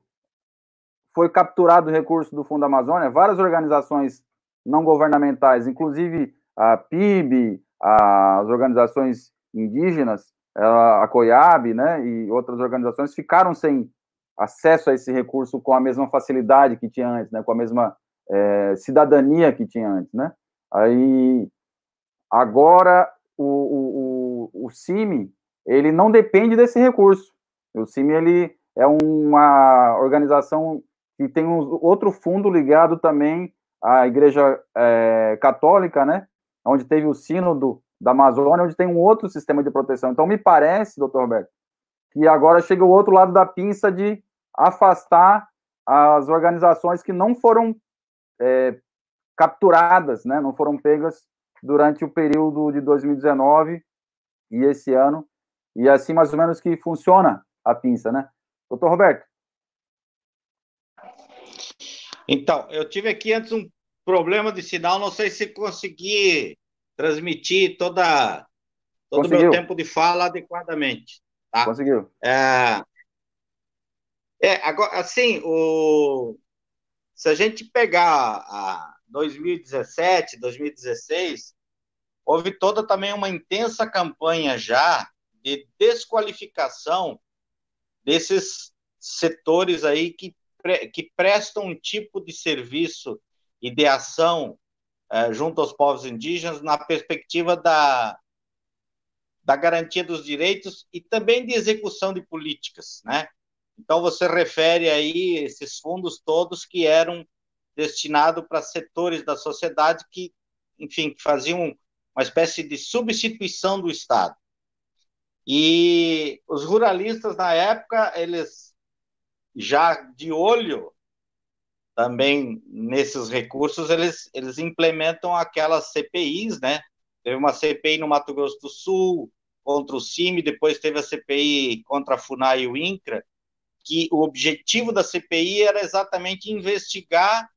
foi capturado o recurso do Fundo Amazônia, várias organizações não governamentais, inclusive a PIB, as organizações indígenas, a COIAB, né, e outras organizações ficaram sem acesso a esse recurso com a mesma facilidade que tinha antes, né, com a mesma é, cidadania que tinha antes, né. Aí, agora, o, o, o, CIMI, ele não depende desse recurso. O CIMI, ele é uma organização e tem um outro fundo ligado também à Igreja é, Católica, né? Onde teve o sínodo da Amazônia, onde tem um outro sistema de proteção. Então, me parece, doutor Roberto, que agora chega o outro lado da pinça de afastar as organizações que não foram é, capturadas, né? Não foram pegas durante o período de 2019 e esse ano. E assim, mais ou menos, que funciona a pinça, né? Doutor Roberto, então, eu tive aqui antes um problema de sinal, não sei se consegui transmitir toda, todo o meu tempo de fala adequadamente. Tá? Conseguiu. É, é, agora, assim, o, se a gente pegar a 2017, 2016, houve toda também uma intensa campanha já de desqualificação desses setores aí que que prestam um tipo de serviço e de ação é, junto aos povos indígenas na perspectiva da, da garantia dos direitos e também de execução de políticas, né? Então, você refere aí esses fundos todos que eram destinados para setores da sociedade que, enfim, que faziam uma espécie de substituição do Estado. E os ruralistas, na época, eles já de olho também nesses recursos, eles, eles implementam aquelas CPIs, né? Teve uma CPI no Mato Grosso do Sul contra o CIMI, depois teve a CPI contra a FUNAI e o INCRA, que o objetivo da CPI era exatamente investigar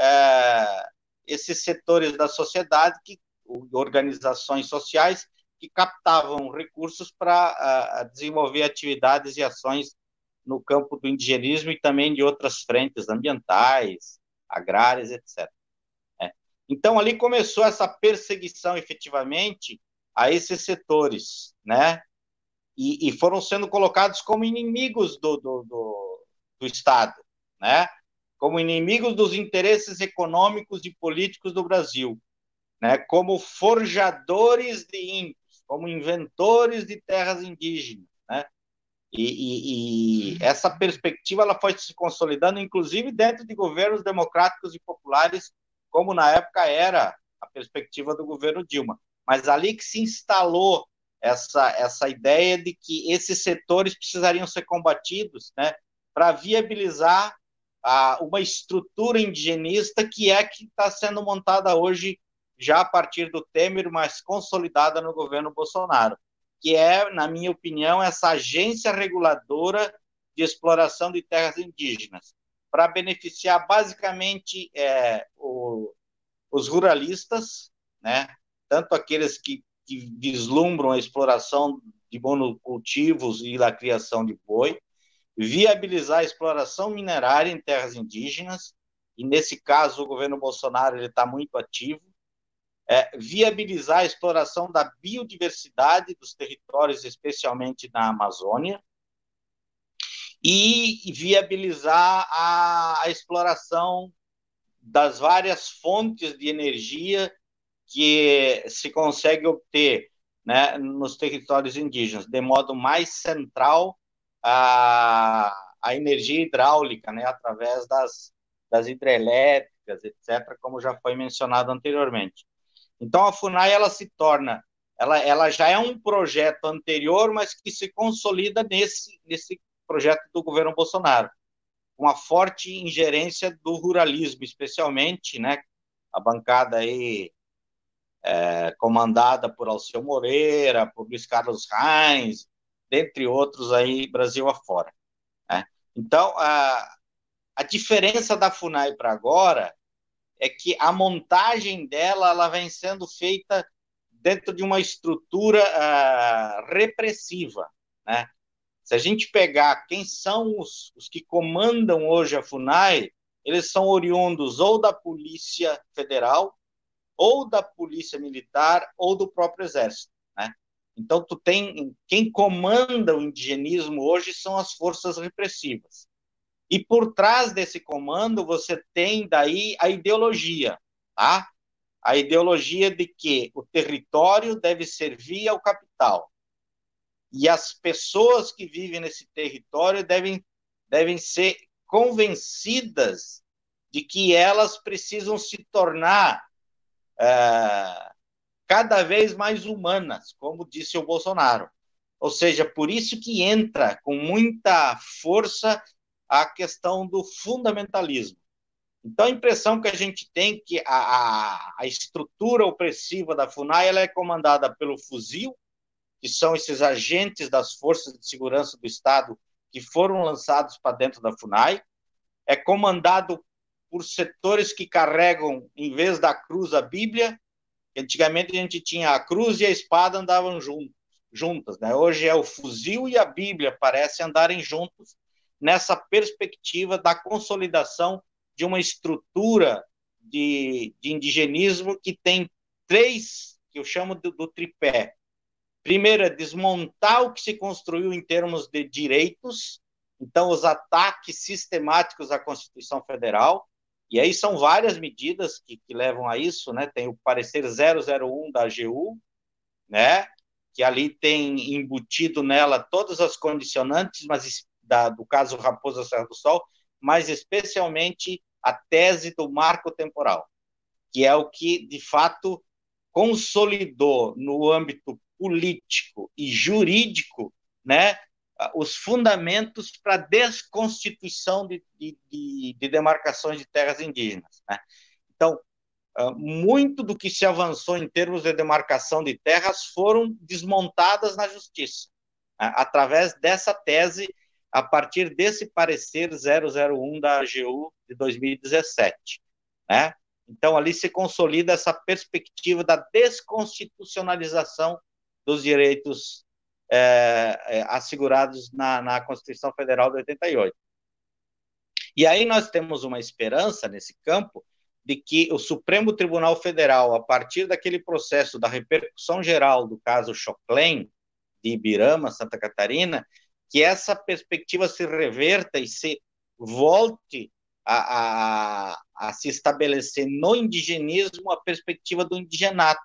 é, esses setores da sociedade, que, organizações sociais, que captavam recursos para desenvolver atividades e ações no campo do indigenismo e também de outras frentes ambientais, agrárias, etc. É. Então, ali começou essa perseguição, efetivamente, a esses setores, né? E, e foram sendo colocados como inimigos do, do, do, do Estado, né? Como inimigos dos interesses econômicos e políticos do Brasil, né? Como forjadores de índios, como inventores de terras indígenas, né? E, e, e, essa perspectiva ela foi se consolidando, inclusive dentro de governos democráticos e populares, como na época era a perspectiva do governo Dilma. Mas ali que se instalou essa, essa ideia de que esses setores precisariam ser combatidos né, para viabilizar a, uma estrutura indigenista que é que está sendo montada hoje, já a partir do Temer, mas consolidada no governo Bolsonaro que é, na minha opinião, essa agência reguladora de exploração de terras indígenas, para beneficiar basicamente é, o, os ruralistas, né, tanto aqueles que, que vislumbram a exploração de monocultivos e a criação de boi, viabilizar a exploração minerária em terras indígenas, e nesse caso o governo Bolsonaro está muito ativo, é, viabilizar a exploração da biodiversidade dos territórios, especialmente na Amazônia, e viabilizar a, a exploração das várias fontes de energia que se consegue obter né, nos territórios indígenas, de modo mais central a, a energia hidráulica, né, através das, das hidrelétricas, etc., como já foi mencionado anteriormente. Então a Funai ela se torna, ela, ela já é um projeto anterior, mas que se consolida nesse nesse projeto do governo Bolsonaro, com a forte ingerência do ruralismo, especialmente, né? A bancada aí é, comandada por Alceu Moreira, por Luiz Carlos Reis, dentre outros aí Brasil afora. Né? Então a, a diferença da Funai para agora é que a montagem dela ela vem sendo feita dentro de uma estrutura repressiva, né? Se a gente pegar quem são os, os que comandam hoje a FUNAI, eles são oriundos ou da Polícia Federal, ou da Polícia Militar, ou do próprio Exército, né? Então, tu tem quem comanda o indigenismo hoje são as forças repressivas. E por trás desse comando você tem daí a ideologia, tá? A ideologia de que o território deve servir ao capital. E as pessoas que vivem nesse território devem, devem ser convencidas de que elas precisam se tornar é, cada vez mais humanas, como disse o Bolsonaro. Ou seja, por isso que entra com muita força a questão do fundamentalismo. Então, a impressão que a gente tem é que a, a, estrutura opressiva da FUNAI ela é comandada pelo fuzil, que são esses agentes das forças de segurança do Estado que foram lançados para dentro da FUNAI, é comandado por setores que carregam, em vez da cruz, a Bíblia. Antigamente a gente tinha a cruz e a espada andavam juntos, juntas, né? Hoje é o fuzil e a Bíblia parecem andarem juntos nessa perspectiva da consolidação de uma estrutura de, de indigenismo que tem três, que eu chamo do, do tripé. Primeiro é desmontar o que se construiu em termos de direitos, então os ataques sistemáticos à Constituição Federal, e aí são várias medidas que, que levam a isso, né? Tem o parecer 001 da AGU, né? Que ali tem embutido nela todas as condicionantes, mas da, do caso Raposa Serra do Sol, mas especialmente a tese do marco temporal, que é o que, de fato, consolidou no âmbito político e jurídico né, os fundamentos para a desconstituição de, de, de, demarcações de terras indígenas. Né? Então, ah, muito do que se avançou em termos de demarcação de terras foram desmontadas na justiça, né? através dessa tese, a partir desse parecer 001 da AGU de 2017. Né? Então, ali se consolida essa perspectiva da desconstitucionalização dos direitos é, assegurados na, na Constituição Federal de 88. E aí nós temos uma esperança nesse campo de que o Supremo Tribunal Federal, a partir daquele processo da repercussão geral do caso Choclen, de Ibirama, Santa Catarina, que essa perspectiva se reverta e se volte a, a, a se estabelecer no indigenismo a perspectiva do indigenato,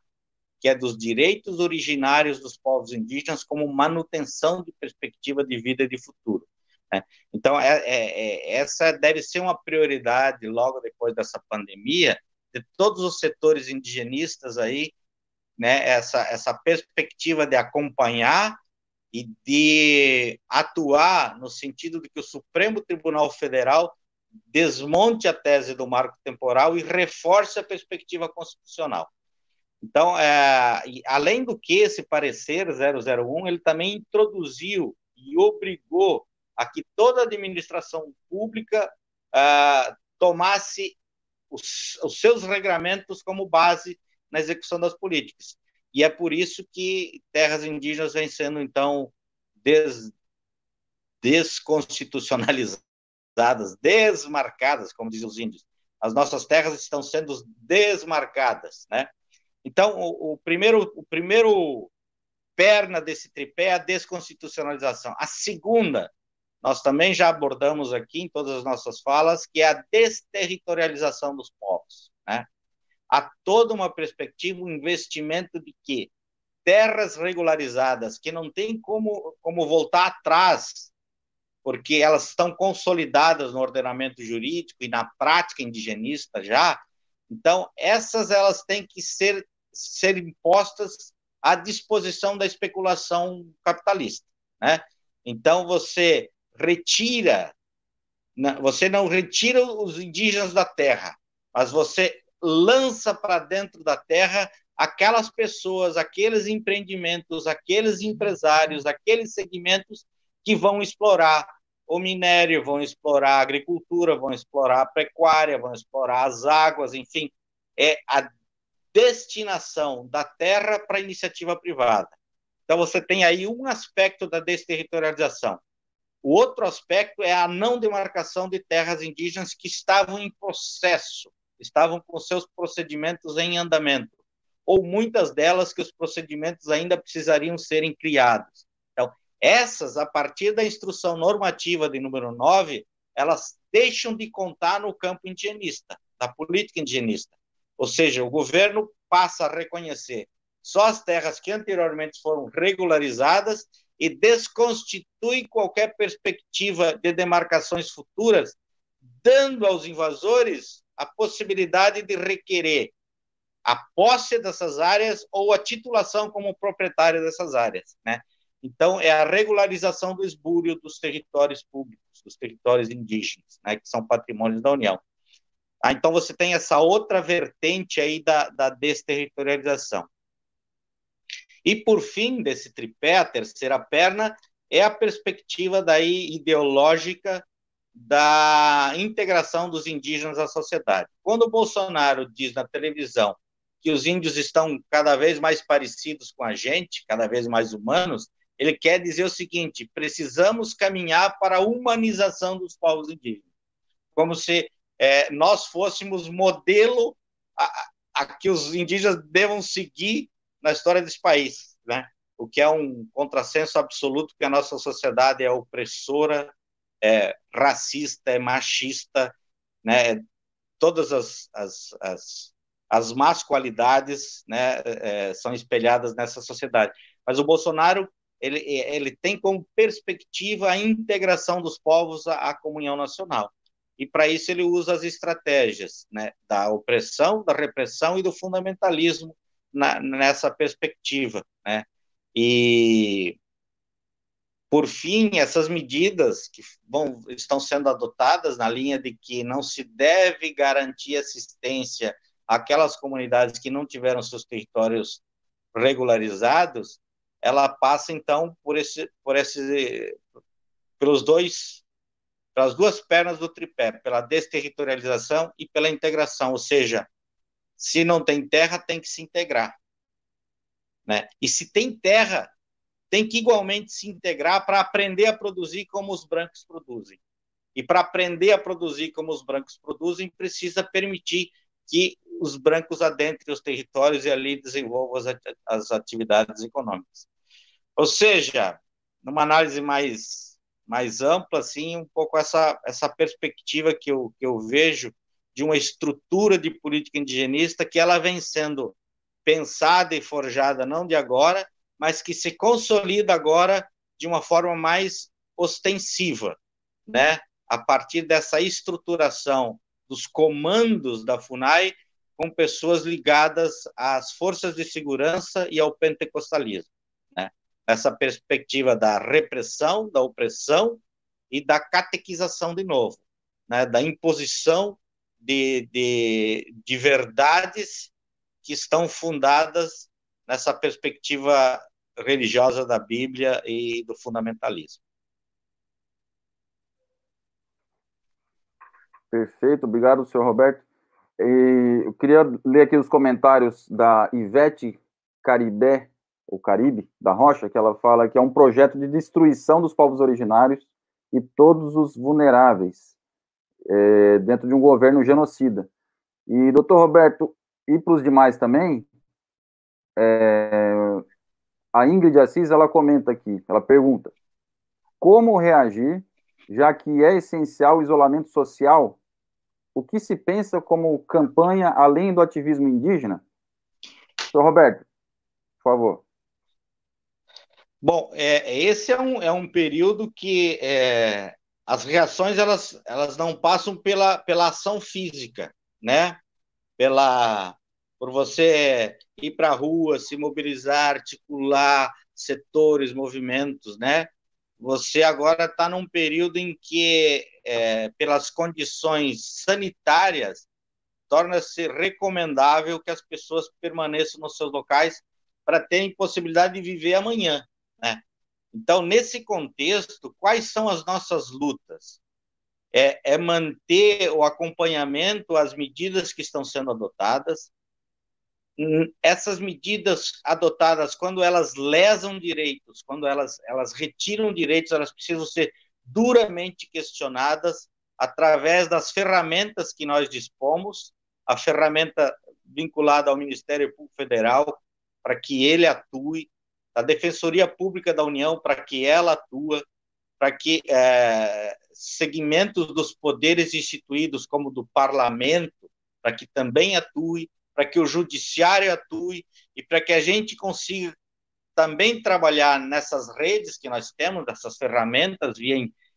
que é dos direitos originários dos povos indígenas como manutenção de perspectiva de vida e de futuro. Né? Então, é, é, é, essa deve ser uma prioridade logo depois dessa pandemia de todos os setores indigenistas aí, né? Essa, essa perspectiva de acompanhar e de atuar no sentido de que o Supremo Tribunal Federal desmonte a tese do marco temporal e reforce a perspectiva constitucional. Então, é, além do que esse parecer 001, ele também introduziu e obrigou a que toda a administração pública uh, tomasse os, os, seus regramentos como base na execução das políticas. E é por isso que terras indígenas vêm sendo, então, des, desconstitucionalizadas desmarcadas, como dizem os índios. As nossas terras estão sendo desmarcadas, né? Então, o, o primeiro, o primeiro perna desse tripé é a desconstitucionalização. A segunda, nós também já abordamos aqui em todas as nossas falas, que é a desterritorialização dos povos. Né? Há toda uma perspectiva, um investimento de que terras regularizadas, que não tem como, como voltar atrás porque elas estão consolidadas no ordenamento jurídico e na prática indigenista já. Então, essas elas têm que ser, ser impostas à disposição da especulação capitalista. Né? Então, você retira, você não retira os indígenas da terra, mas você lança para dentro da terra aquelas pessoas, aqueles empreendimentos, aqueles empresários, aqueles segmentos que vão explorar o minério, vão explorar a agricultura, vão explorar a pecuária, vão explorar as águas, enfim, é a destinação da terra para iniciativa privada. Então, você tem aí um aspecto da desterritorialização. O outro aspecto é a não demarcação de terras indígenas que estavam em processo, estavam com seus procedimentos em andamento, ou muitas delas que os procedimentos ainda precisariam serem criados. Essas, a partir da instrução normativa de número 9, elas deixam de contar no campo indigenista, da política indigenista. Ou seja, o governo passa a reconhecer só as terras que anteriormente foram regularizadas e desconstitui qualquer perspectiva de demarcações futuras, dando aos invasores a possibilidade de requerer a posse dessas áreas ou a titulação como proprietário dessas áreas, né? Então, é a regularização do esbúrio dos territórios públicos, dos territórios indígenas, né, que são patrimônios da União. Ah, então, você tem essa outra vertente aí da, da desterritorialização. E, por fim, desse tripé, a terceira perna, é a perspectiva daí ideológica da integração dos indígenas à sociedade. Quando o Bolsonaro diz na televisão que os índios estão cada vez mais parecidos com a gente, cada vez mais humanos, ele quer dizer o seguinte: precisamos caminhar para a humanização dos povos indígenas, como se é, nós fôssemos modelo a, a, que os indígenas devam seguir na história desse país, né? O que é um contrassenso absoluto, porque a nossa sociedade é opressora, é racista, é machista, né? Todas as, as, as, as más qualidades né, é, são espelhadas nessa sociedade. Mas o Bolsonaro ele, ele tem como perspectiva a integração dos povos à, à comunhão nacional. E para isso ele usa as estratégias né, da opressão, da repressão e do fundamentalismo na, nessa perspectiva. Né? E, por fim, essas medidas que vão, estão sendo adotadas na linha de que não se deve garantir assistência àquelas comunidades que não tiveram seus territórios regularizados, ela passa então por esse, por esse, pelos dois, pelas duas pernas do tripé, pela desterritorialização e pela integração, ou seja, se não tem terra, tem que se integrar. Né? E se tem terra, tem que igualmente se integrar para aprender a produzir como os brancos produzem. E para aprender a produzir como os brancos produzem, precisa permitir que os brancos adentrem os territórios e ali desenvolvam as, atividades econômicas. Ou seja, numa análise mais, mais ampla, assim, um pouco essa, essa perspectiva que eu, que eu vejo de uma estrutura de política indigenista que ela vem sendo pensada e forjada não de agora, mas que se consolida agora de uma forma mais ostensiva, né? A partir dessa estruturação dos comandos da FUNAI com pessoas ligadas às forças de segurança e ao pentecostalismo? Essa perspectiva da repressão, da opressão e da catequização de novo, né? Da imposição de, de, de verdades que estão fundadas nessa perspectiva religiosa da Bíblia e do fundamentalismo. Perfeito, obrigado, senhor Roberto. E eu queria ler aqui os comentários da Ivete Caribé, ou Caribe, da Rocha, que ela fala que é um projeto de destruição dos povos originários e todos os vulneráveis é, dentro de um governo genocida. E, doutor Roberto, e para os demais também, é, a Ingrid Assis, ela comenta aqui, ela pergunta, como reagir, já que é essencial o isolamento social, o que se pensa como campanha além do ativismo indígena? Doutor Roberto, por favor. Bom, é, esse é um, é um período que é, as reações elas, elas não passam pela, pela ação física, né? Pela por você ir para a rua, se mobilizar, articular setores, movimentos, né? Você agora está num período em que, é, pelas condições sanitárias, torna-se recomendável que as pessoas permaneçam nos seus locais para terem possibilidade de viver amanhã, né? Então, nesse contexto, quais são as nossas lutas? É, é manter o acompanhamento às medidas que estão sendo adotadas. Hum, essas medidas adotadas, quando elas lesam direitos, quando elas, elas retiram direitos, elas precisam ser duramente questionadas através das ferramentas que nós dispomos, a ferramenta vinculada ao Ministério Público Federal, para que ele atue, da Defensoria Pública da União para que ela atua, para que é, segmentos dos poderes instituídos, como do Parlamento, para que também atue, para que o Judiciário atue e para que a gente consiga também trabalhar nessas redes que nós temos, dessas ferramentas via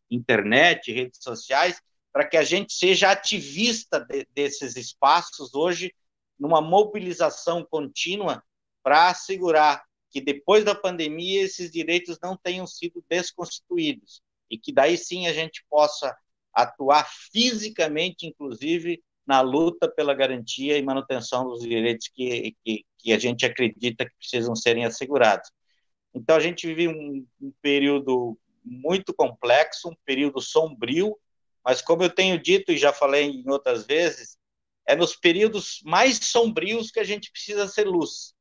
internet, redes sociais, para que a gente seja ativista de, desses espaços hoje, numa mobilização contínua para assegurar que depois da pandemia esses direitos não tenham sido desconstituídos e que daí sim a gente possa atuar fisicamente, inclusive, na luta pela garantia e manutenção dos direitos que, que, que a gente acredita que precisam serem assegurados. Então, a gente vive um, um período muito complexo, um período sombrio, mas como eu tenho dito e já falei em outras vezes, é nos períodos mais sombrios que a gente precisa ser luz.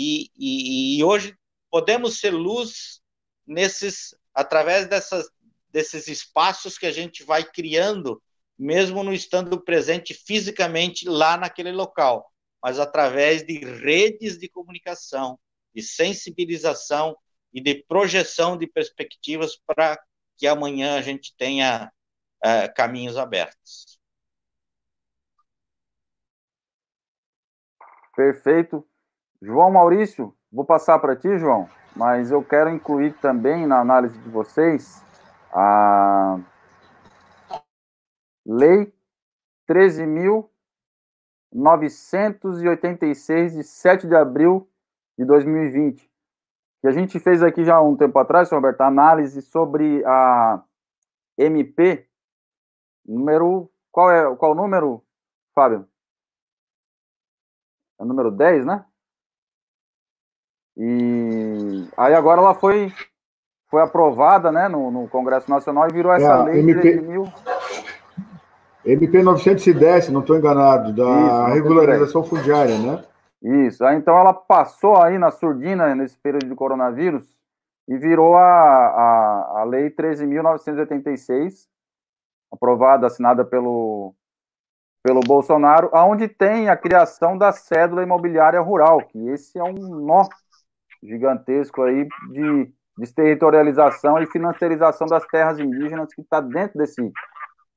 E, e, e hoje podemos ser luz nesses através dessas, desses espaços que a gente vai criando, mesmo não estando presente fisicamente lá naquele local, mas através de redes de comunicação, de sensibilização e de projeção de perspectivas para que amanhã a gente tenha uh, caminhos abertos. Perfeito. João Maurício, vou passar para ti, João. mas eu quero incluir também na análise de vocês a Lei 13.986, de 7 de abril de 2020, que a gente fez aqui já um tempo atrás, Roberto, análise sobre a MP, número. Qual é qual o número, Fábio? É o número 10, né? E aí agora ela foi, foi aprovada né, no, no Congresso Nacional e virou essa é, lei MP, 13 mil. MP 910, se não estou enganado, da Isso, regularização fundiária, né? Isso. Aí, então ela passou aí na surdina nesse período de coronavírus e virou a, a, a Lei 13.986, aprovada, assinada pelo, pelo Bolsonaro, onde tem a criação da cédula imobiliária rural, que esse é um nó gigantesco aí de desterritorialização e financiarização das terras indígenas que está dentro desse,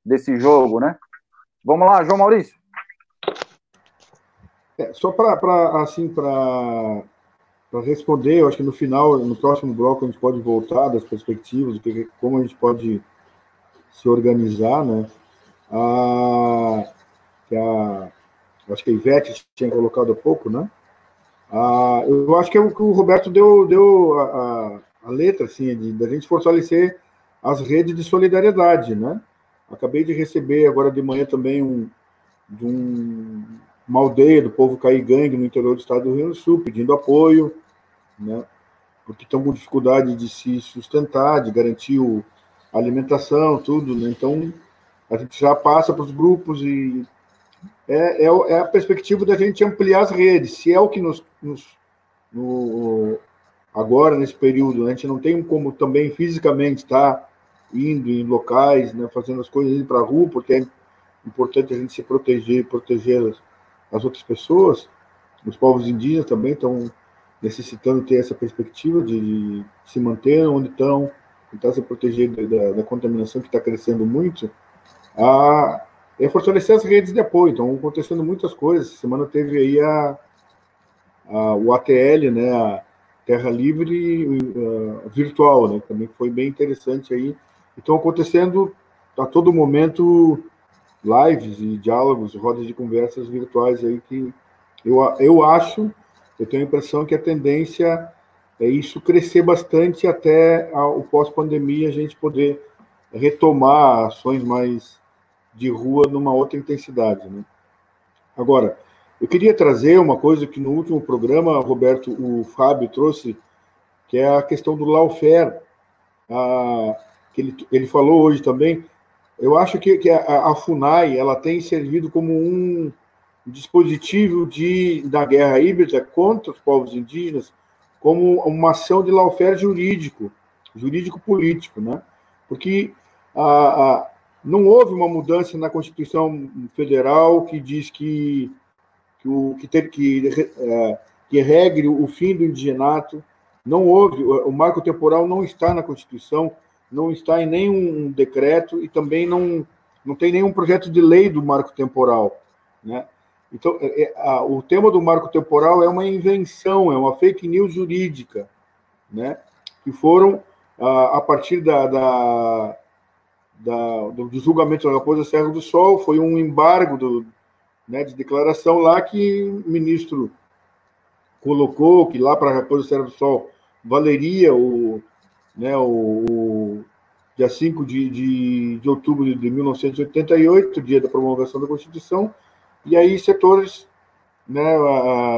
desse jogo, né? Vamos lá, João Maurício. É, só para assim para responder, eu acho que no final, no próximo bloco, a gente pode voltar das perspectivas, de como a gente pode se organizar, né? A, que a, acho que a Ivete tinha colocado há pouco, né? Ah, eu acho que é o que o Roberto deu, deu a, a, a letra, assim, da gente fortalecer as redes de solidariedade, né? Acabei de receber agora de manhã também um, de um, uma aldeia do povo Caigangue no interior do estado do Rio do Sul, pedindo apoio, né? Porque estão com dificuldade de se sustentar, de garantir o, a alimentação, tudo, né? Então, a gente já passa para os grupos e é, é, é, a perspectiva da gente ampliar as redes. Se é o que nos, nos no, agora nesse período, né, a gente não tem como também fisicamente estar tá indo em locais, né, fazendo as coisas indo para a rua, porque é importante a gente se proteger, proteger as, as outras pessoas. Os povos indígenas também estão necessitando ter essa perspectiva de, de se manter onde estão, tentar se proteger da, da contaminação que está crescendo muito. A, é fortalecer as redes de apoio. Então, acontecendo muitas coisas. Semana teve aí a, a, o ATL, né, a Terra Livre uh, virtual, né, também foi bem interessante aí. Estão acontecendo a todo momento lives e diálogos, rodas de conversas virtuais aí que eu, eu acho, eu tenho a impressão que a tendência é isso crescer bastante até a, o pós-pandemia a gente poder retomar ações mais de rua numa outra intensidade. Né? Agora, eu queria trazer uma coisa que no último programa, Roberto, o Fábio trouxe, que é a questão do lawfare, a, que ele, ele falou hoje também. Eu acho que, que a, a, FUNAI ela tem servido como um dispositivo de, da guerra híbrida contra os povos indígenas, como uma ação de lawfare jurídico, jurídico-político, né? Porque a, a, não houve uma mudança na Constituição Federal que diz que que, o, que, ter, que, é, que regre o fim do indigenato. Não houve, o marco temporal não está na Constituição, não está em nenhum decreto e também não, não tem nenhum projeto de lei do marco temporal. Né? Então, é, é, a, o tema do marco temporal é uma invenção, é uma fake news jurídica, né? que foram, a, a partir da, da, da, do julgamento da Raposa Serra do Sol, foi um embargo do, né, de declaração lá que o ministro colocou que lá para a Raposa Serra do Sol valeria o, né, o, o dia 5 de, de, de outubro de 1988, dia da promulgação da Constituição, e aí setores né,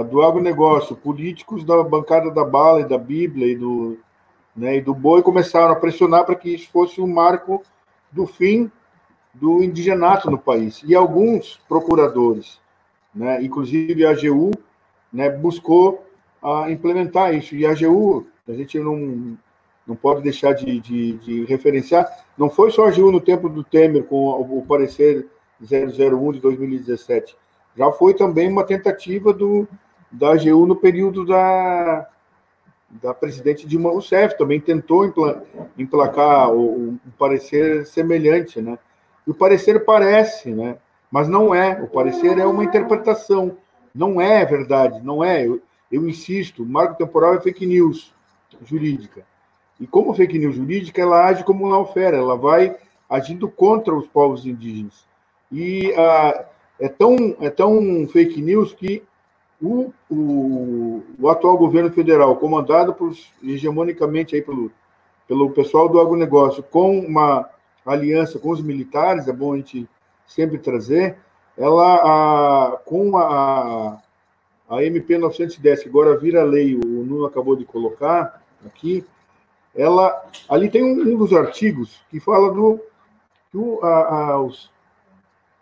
do agronegócio, políticos da bancada da bala e da Bíblia e do, né, e do boi começaram a pressionar para que isso fosse um marco do fim do indigenato no país. E alguns procuradores, né, inclusive a AGU, né, buscou a implementar isso. E a AGU, a gente não, não pode deixar de, de, de referenciar, não foi só a AGU no tempo do Temer, com o, o parecer 001 de 2017, já foi também uma tentativa do, da AGU no período da, da presidente Dilma Rousseff, também tentou emplacar o, um parecer semelhante, né? E o parecer parece, né? Mas não é. O parecer é uma interpretação. Não é verdade, não é. Eu, eu insisto, o marco temporal é fake news. jurídica. E como fake news jurídica, ela age como uma alfera, ela vai agindo contra os povos indígenas. E ah, é, tão, é tão fake news que o, o, o, atual governo federal, comandado por, hegemonicamente aí pelo, pelo pessoal do agronegócio, com uma aliança com os militares, é bom a gente sempre trazer, ela, a, com a, a MP 910, que agora vira lei, o Nuno acabou de colocar aqui, ela, ali tem um, um dos artigos que fala do, do a, a, os,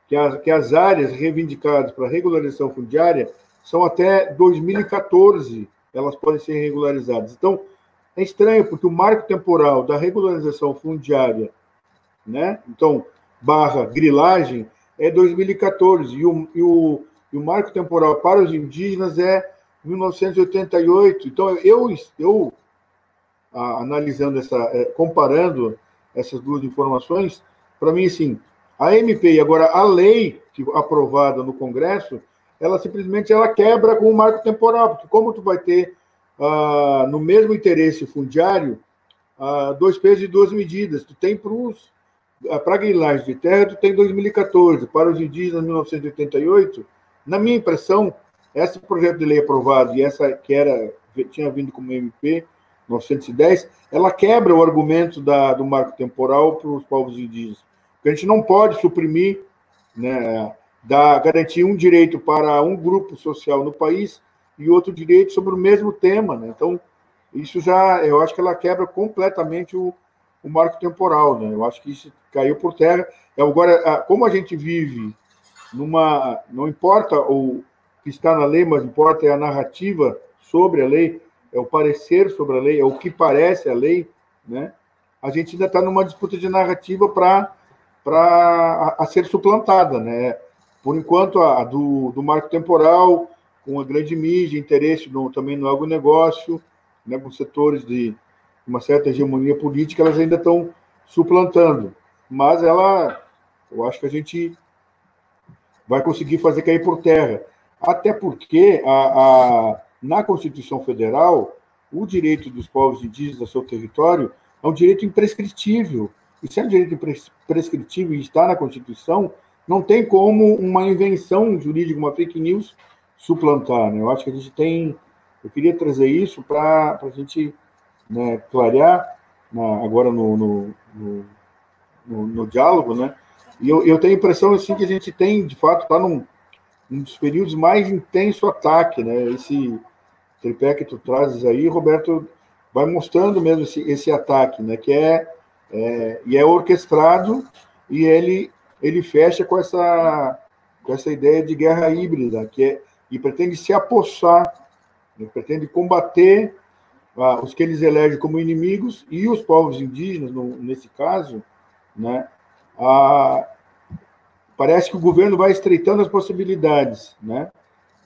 que, que as áreas reivindicadas para regularização fundiária são até 2014, elas podem ser regularizadas. Então, é estranho, porque o marco temporal da regularização fundiária, né? Então, barra grilagem, é 2014, e o, e o, e o marco temporal para os indígenas é 1988. Então, eu, eu analisando essa, é, comparando essas duas informações, para mim, assim, a MP agora a lei que aprovada no Congresso, ela simplesmente ela quebra com o marco temporal, porque como tu vai ter ah, no mesmo interesse fundiário ah, dois pesos e duas medidas, tu tem para os para a grilagem de terra, tu tem 2014, para os indígenas 1988. Na minha impressão, esse projeto de lei aprovado e essa que era tinha vindo como MP 910, ela quebra o argumento da, do marco temporal para os povos indígenas. Porque a gente não pode suprimir, né, da, garantir um direito para um grupo social no país e outro direito sobre o mesmo tema. Né? Então, isso já, eu acho que ela quebra completamente o, o marco temporal. Né? Eu acho que isso caiu por terra. Agora, como a gente vive numa. Não importa o que está na lei, mas importa é a narrativa sobre a lei é o parecer sobre a lei, é o que parece a lei, né? A gente ainda está numa disputa de narrativa para para a, a, ser suplantada, né? Por enquanto, a, do, do marco temporal, com a grande mídia, interesse no, também no agronegócio, né, com setores de uma certa hegemonia política, elas ainda estão suplantando. Mas ela, eu acho que a gente vai conseguir fazer cair por terra. Até porque a, a na Constituição Federal, o direito dos povos indígenas ao seu território é um direito imprescritível. E se é um direito imprescritível e está na Constituição, não tem como uma invenção jurídica, uma fake news, suplantar. Né? Eu acho que a gente tem. Eu queria trazer isso para a gente né, clarear na, agora no, no, no, no, no diálogo, né? E eu, eu tenho a impressão assim que a gente tem, de fato, está num, um dos períodos mais intenso ataque, né? Esse tripé que tu trazes aí, Roberto, vai mostrando mesmo esse, esse ataque, né? Que é, é, e é orquestrado e ele ele fecha com essa com essa ideia de guerra híbrida, que é e pretende se apossar, né? pretende combater ah, os que eles elegem como inimigos e os povos indígenas, no, nesse caso, né? Ah, parece que o governo vai estreitando as possibilidades, né?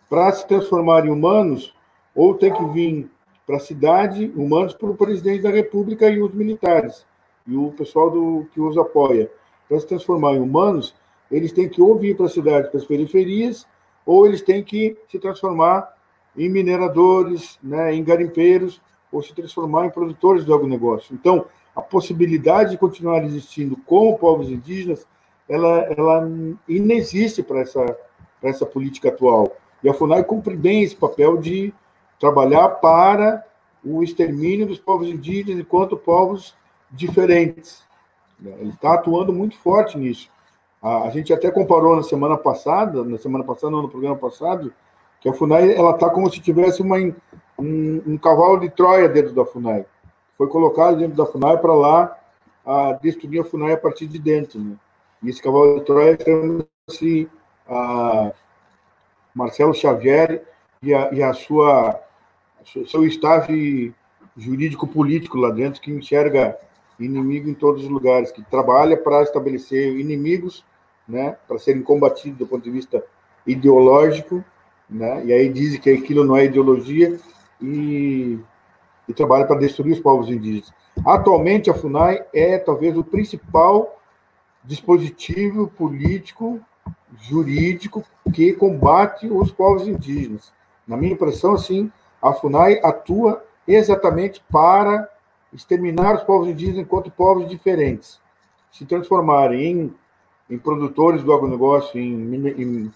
Para se transformar em humanos, ou tem que vir para a cidade, humanos, para o presidente da República e os militares, e o pessoal do, que os apoia. Para se transformar em humanos, eles têm que ou vir para a cidade, para as periferias, ou eles têm que se transformar em mineradores, né, em garimpeiros, ou se transformar em produtores do agronegócio. Então, a possibilidade de continuar existindo com povos indígenas, ela, ela inexiste para essa, essa política atual. E a FUNAI cumpre bem esse papel de trabalhar para o extermínio dos povos indígenas enquanto povos diferentes. Ele está atuando muito forte nisso. A, gente até comparou na semana passada, na semana passada, não, no programa passado, que a FUNAI ela está como se tivesse uma, um, um, cavalo de Troia dentro da FUNAI. Foi colocado dentro da FUNAI para lá a destruir a FUNAI a partir de dentro. Né? E esse cavalo de Troia chama-se Marcelo Xavier e a, e a sua seu staff jurídico-político lá dentro que enxerga inimigo em todos os lugares, que trabalha para estabelecer inimigos, né, para serem combatidos do ponto de vista ideológico, né, e aí dizem que aquilo não é ideologia e, e trabalha para destruir os povos indígenas. Atualmente, a FUNAI é talvez o principal dispositivo político, jurídico que combate os povos indígenas. Na minha impressão, assim, a FUNAI atua exatamente para exterminar os povos indígenas enquanto povos diferentes, se transformarem em, em produtores do agronegócio, em, em,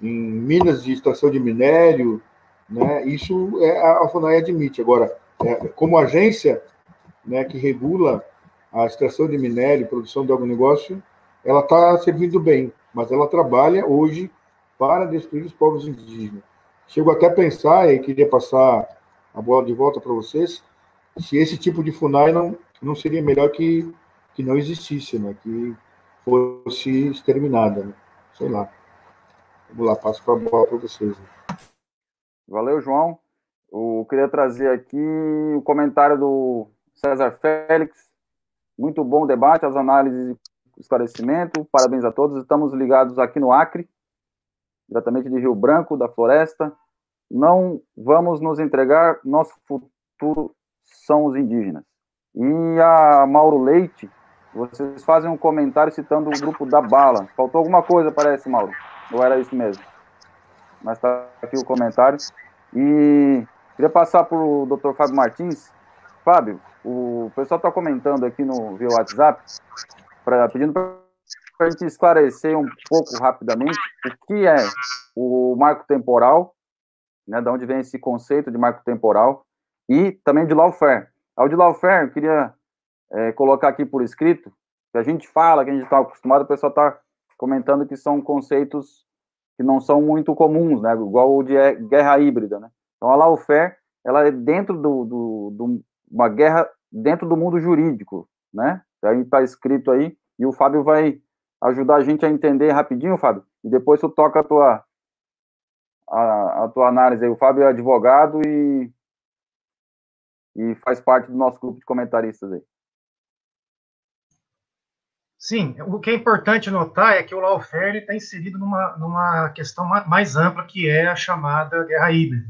em minas de extração de minério, né? Isso é, a FUNAI admite. Agora, é, como agência né, que regula a extração de minério produção do agronegócio, ela está servindo bem, mas ela trabalha hoje para destruir os povos indígenas. Chego até a pensar, e queria passar a bola de volta para vocês, se esse tipo de FUNAI não, não seria melhor que, que não existisse, né? que fosse exterminada. Né? Sei lá. Vamos lá, passo a bola para vocês. Né? Valeu, João. Eu queria trazer aqui o comentário do César Félix. Muito bom o debate, as análises e esclarecimento. Parabéns a todos. Estamos ligados aqui no Acre, diretamente de Rio Branco, da Floresta. Não vamos nos entregar, nosso futuro são os indígenas. E a Mauro Leite, vocês fazem um comentário citando o grupo da Bala. Faltou alguma coisa, parece, Mauro? Ou era isso mesmo? Mas está aqui o comentário. E queria passar para o Dr. Fábio Martins. Fábio, o pessoal está comentando aqui no via WhatsApp, pra, pedindo para a gente esclarecer um pouco rapidamente o que é o marco temporal, né, de onde vem esse conceito de marco temporal, e também de lawfare. Ao de lawfare, eu queria é, colocar aqui por escrito, que a gente fala, que a gente está acostumado, o pessoal está comentando que são conceitos que não são muito comuns, né? Igual o de guerra híbrida, né? Então a lawfare, ela é dentro do, do, do uma guerra dentro do mundo jurídico, né? Aí está escrito aí e o Fábio vai ajudar a gente a entender rapidinho, Fábio. E depois tu toca a tua a, a tua análise aí. O Fábio é advogado e e faz parte do nosso grupo de comentaristas aí. Sim, o que é importante notar é que o lawfare está inserido numa, numa questão mais ampla, que é a chamada guerra híbrida.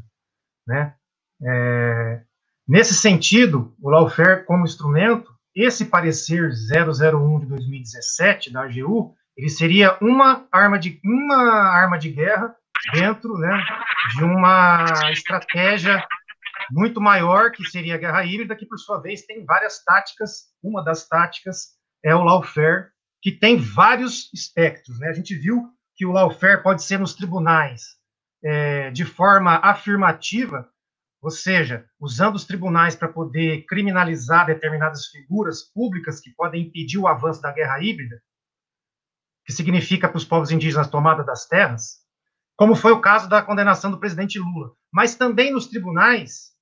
Né? É, nesse sentido, o lawfare como instrumento, esse parecer 001 de 2017 da AGU, ele seria uma arma de, uma arma de guerra dentro né, de uma estratégia muito maior, que seria a guerra híbrida, que por sua vez tem várias táticas. Uma das táticas é o lawfare, que tem vários espectros. Né? A gente viu que o lawfare pode ser nos tribunais é, de forma afirmativa, ou seja, usando os tribunais para poder criminalizar determinadas figuras públicas que podem impedir o avanço da guerra híbrida, que significa para os povos indígenas tomada das terras, como foi o caso da condenação do presidente Lula. Mas também nos tribunais,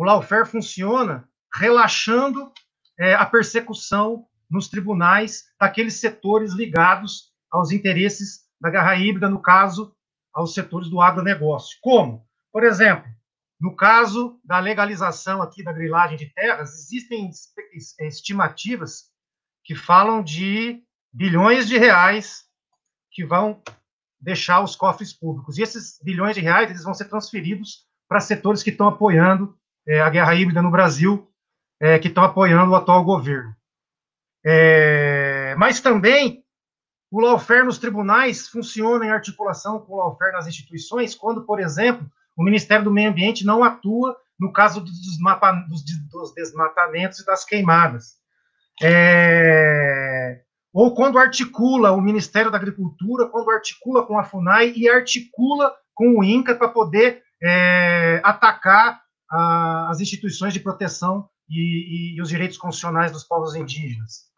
o lawfare funciona relaxando é, a persecução nos tribunais daqueles setores ligados aos interesses da guerra híbrida, no caso, aos setores do agronegócio. Como? Por exemplo, no caso da legalização aqui da grilagem de terras, existem estimativas que falam de bilhões de reais que vão deixar os cofres públicos. E esses bilhões de reais eles vão ser transferidos para setores que estão apoiando é, a guerra híbrida no Brasil, é, que estão apoiando o atual governo. É, mas também o lawfare nos tribunais funciona em articulação com o lawfare nas instituições, quando, por exemplo, o Ministério do Meio Ambiente não atua no caso dos, dos desmatamentos e das queimadas. É, ou quando articula o Ministério da Agricultura, quando articula com a FUNAI e articula com o INCA para poder é, atacar as instituições de proteção e, e, e os direitos constitucionais dos povos indígenas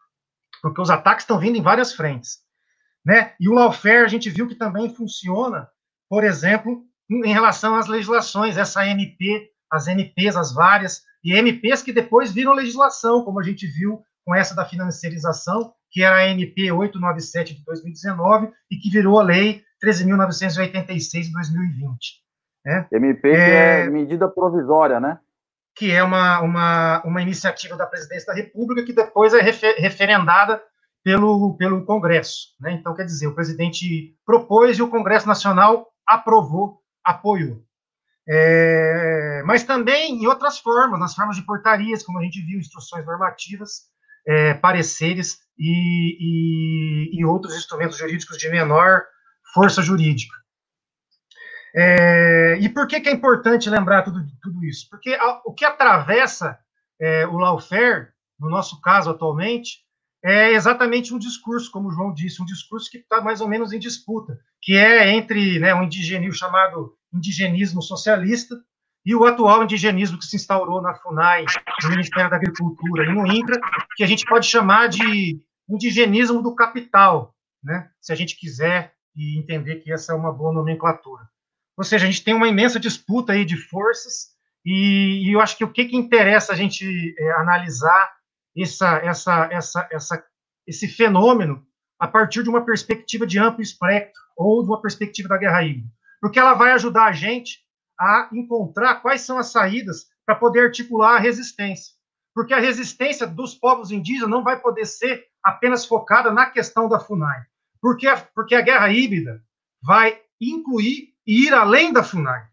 porque os ataques estão vindo em várias frentes. Né? E o lawfare a gente viu que também funciona, por exemplo, em relação às legislações, essa MP, as NPs, as várias, e MPs que depois viram legislação, como a gente viu com essa da financiarização, que era a MP 897 de 2019 e que virou a lei 13.986 de 2020. Né? MP é... é medida provisória, né? que é uma, uma, uma iniciativa da presidência da República que depois é refer, referendada pelo, pelo Congresso. Né? Então, quer dizer, o presidente propôs e o Congresso Nacional aprovou, apoiou. É, mas também em outras formas, nas formas de portarias, como a gente viu, instruções normativas, é, pareceres e, e, e outros instrumentos jurídicos de menor força jurídica. É, e por que, que é importante lembrar tudo, tudo isso? Porque a, o que atravessa é, o lawfare, no nosso caso atualmente, é exatamente um discurso, como o João disse, um discurso que está mais ou menos em disputa, que é entre né, um indigenismo chamado indigenismo socialista e o atual indigenismo que se instaurou na FUNAI, no Ministério da Agricultura e no INCRA, que a gente pode chamar de indigenismo do capital, né, se a gente quiser e entender que essa é uma boa nomenclatura. Ou seja, a gente tem uma imensa disputa aí de forças e, e eu acho que o que, que interessa a gente é, analisar essa, essa, essa, essa, esse fenômeno a partir de uma perspectiva de amplo espectro ou de uma perspectiva da guerra híbrida, porque ela vai ajudar a gente a encontrar quais são as saídas para poder articular a resistência. Porque a resistência dos povos indígenas não vai poder ser apenas focada na questão da FUNAI. Porque, porque a guerra híbrida vai incluir e ir além da FUNAI.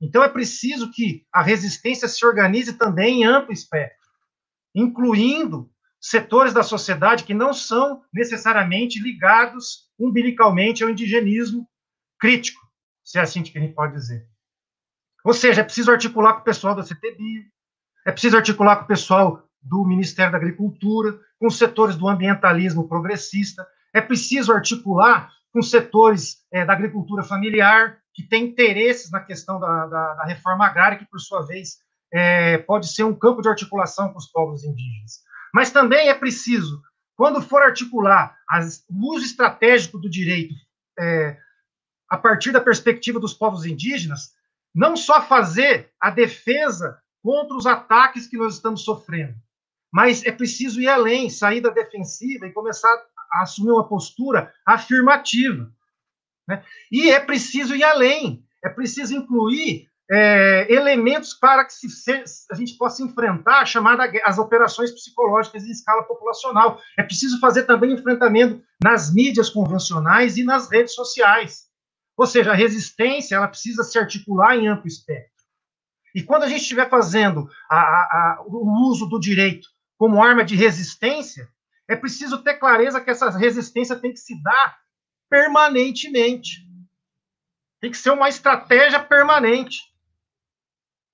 Então é preciso que a resistência se organize também em amplo espectro incluindo setores da sociedade que não são necessariamente ligados umbilicalmente ao indigenismo crítico, se é assim que a gente pode dizer. Ou seja, é preciso articular com o pessoal da CTBio, é preciso articular com o pessoal do Ministério da Agricultura, com os setores do ambientalismo progressista, é preciso articular com setores é, da agricultura familiar, que tem interesses na questão da, da, da reforma agrária, que, por sua vez, é, pode ser um campo de articulação com os povos indígenas. Mas também é preciso, quando for articular as, o uso estratégico do direito é, a partir da perspectiva dos povos indígenas, não só fazer a defesa contra os ataques que nós estamos sofrendo, mas é preciso ir além, sair da defensiva e começar a assumir uma postura afirmativa. Né? E é preciso ir além, é preciso incluir é, elementos para que se, a gente possa enfrentar a chamada as operações psicológicas em escala populacional. É preciso fazer também enfrentamento nas mídias convencionais e nas redes sociais. Ou seja, a resistência ela precisa se articular em amplo espectro. E quando a gente estiver fazendo a, a, a, o uso do direito como arma de resistência, é preciso ter clareza que essa resistência tem que se dar permanentemente. Tem que ser uma estratégia permanente.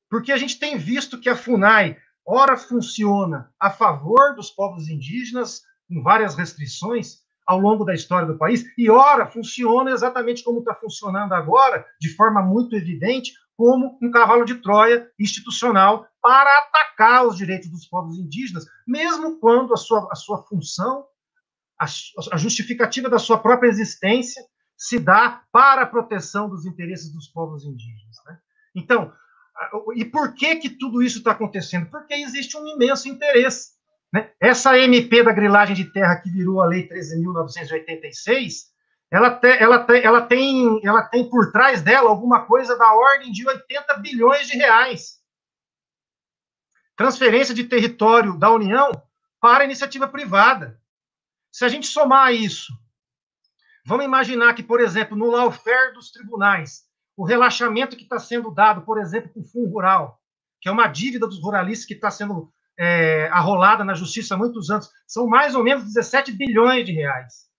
Porque a gente tem visto que a FUNAI, ora, funciona a favor dos povos indígenas, com várias restrições, ao longo da história do país, e ora, funciona exatamente como está funcionando agora, de forma muito evidente, como um cavalo de Troia institucional para atacar os direitos dos povos indígenas, mesmo quando a sua, a sua função, a, a justificativa da sua própria existência, se dá para a proteção dos interesses dos povos indígenas. Né? Então, e por que que tudo isso está acontecendo? Porque existe um imenso interesse. Né? Essa MP da grilagem de terra que virou a Lei 13.986, ela, te, ela, te, ela, tem, ela tem por trás dela alguma coisa da ordem de 80 bilhões de reais. Transferência de território da União para iniciativa privada. Se a gente somar isso, vamos imaginar que, por exemplo, no lawfare dos tribunais, o relaxamento que está sendo dado, por exemplo, para o Fundo Rural, que é uma dívida dos ruralistas que está sendo é, arrolada na justiça há muitos anos, são mais ou menos 17 bilhões de reais.